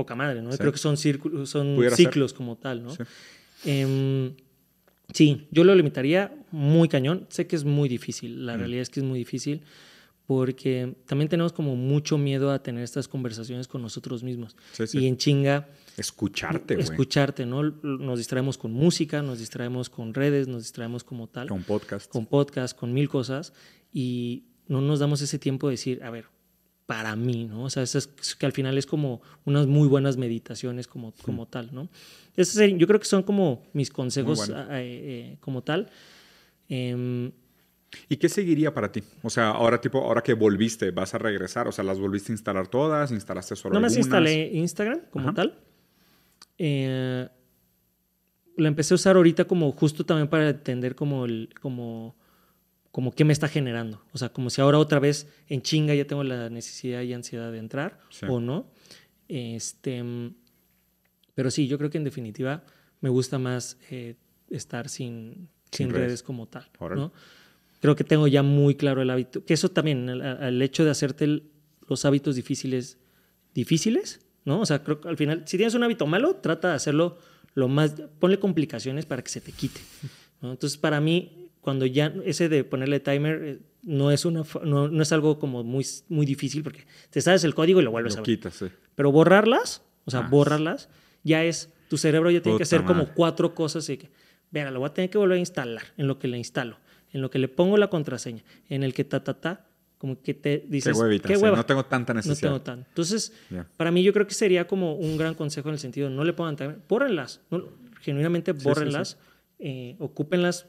poca madre, ¿no? Creo que son, son ciclos como tal, ¿no? Em, sí. yo lo limitaría muy cañón. Sé que es muy difícil. La realidad es que es muy difícil porque también tenemos como mucho miedo a tener estas conversaciones con nosotros mismos. Y en chinga... Escucharte, güey. Escucharte, ¿no? Nos distraemos con música, nos distraemos con redes, nos distraemos como tal. Con podcast. Con podcast, con mil cosas. Y no nos damos ese tiempo de decir, a ver, para mí, ¿no? O sea, es que al final es como unas muy buenas meditaciones como, como tal, ¿no? yo creo que son como mis consejos eh, eh, como tal. Eh, ¿Y qué seguiría para ti? O sea, ahora tipo, ahora que volviste, vas a regresar, o sea, las volviste a instalar todas, instalaste solo No más instalé Instagram como tal. Eh, la empecé a usar ahorita como justo también para entender como el, como, como qué me está generando. O sea, como si ahora otra vez en chinga ya tengo la necesidad y ansiedad de entrar o no. Este, pero sí, yo creo que en definitiva me gusta más eh, estar sin, sin, redes. como tal. ¿no? creo que tengo ya muy claro el hábito. Que eso también, el, hecho de hacerte los hábitos difíciles, difíciles, ¿no? O sea, creo que al final, si tienes un hábito malo, trata de hacerlo lo más, ponle complicaciones para que se te quite. Entonces, para mí, cuando ya ese de ponerle timer, eh, no es, una, no, no, es algo como muy, muy difícil porque te sabes el código y lo vuelves lo a ver. quitas, sí. Pero borrarlas, o sea, Ah, borrarlas, ya es, tu cerebro ya tiene que hacer como cuatro cosas y que, venga, lo voy a tener que volver a instalar, en lo que le instalo, en lo que le pongo la contraseña, en el que ta, ta, ta, como que te dices, Qué huevita, qué sí, hueva. no tengo tanta No necesidad. tengo tanto. Entonces, para mí yo creo que sería como un gran consejo en el sentido, no le pongan timer, bórrenlas, no, genuinamente sí, bórrenlas, eh, ocúpenlas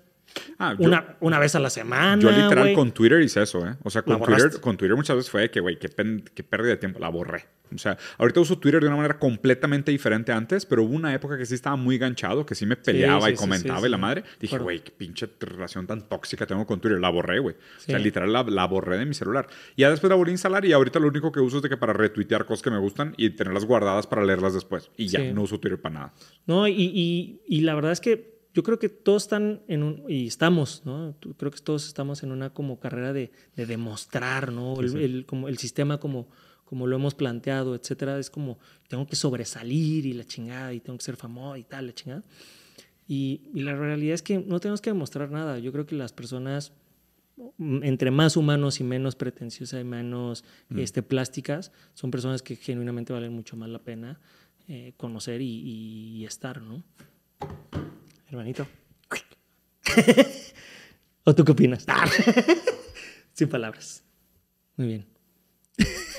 Ah, yo- una, una vez a la semana. Yo literal güey. con Twitter hice eso, ¿eh? O sea, ¿La con Twitter, con Twitter muchas veces fue que, güey, qué, qué pérdida de tiempo. La borré. O sea, ahorita uso Twitter de una manera completamente diferente antes, pero hubo una época que sí estaba muy ganchado, que sí me peleaba sí, y sí, comentaba sí, y la madre. Dije, güey, qué pinche relación tan tóxica tengo con Twitter. La borré, güey. O sea, literal la, la borré de mi celular. Y ya después la volví a instalar y ahorita lo único que uso es de que para retuitear cosas que me gustan y tenerlas guardadas para leerlas después. Y ya, no uso Twitter para nada. No, y, y- y la verdad es que yo creo que todos están en un, y estamos, ¿no? Creo que todos estamos en una como carrera de, de demostrar, ¿no? El, el- como el sistema como, como lo hemos planteado, etcétera, es como tengo que sobresalir y la chingada y tengo que ser famoso y tal, la chingada. Y, y la realidad es que no tenemos que demostrar nada. Yo creo que las personas, mm, entre más humanos y menos pretenciosas y menos este, plásticas, son personas que genuinamente valen mucho más la pena eh, conocer y, y estar, ¿no? Hermanito. ¿O tú qué opinas? Sin palabras. Muy bien.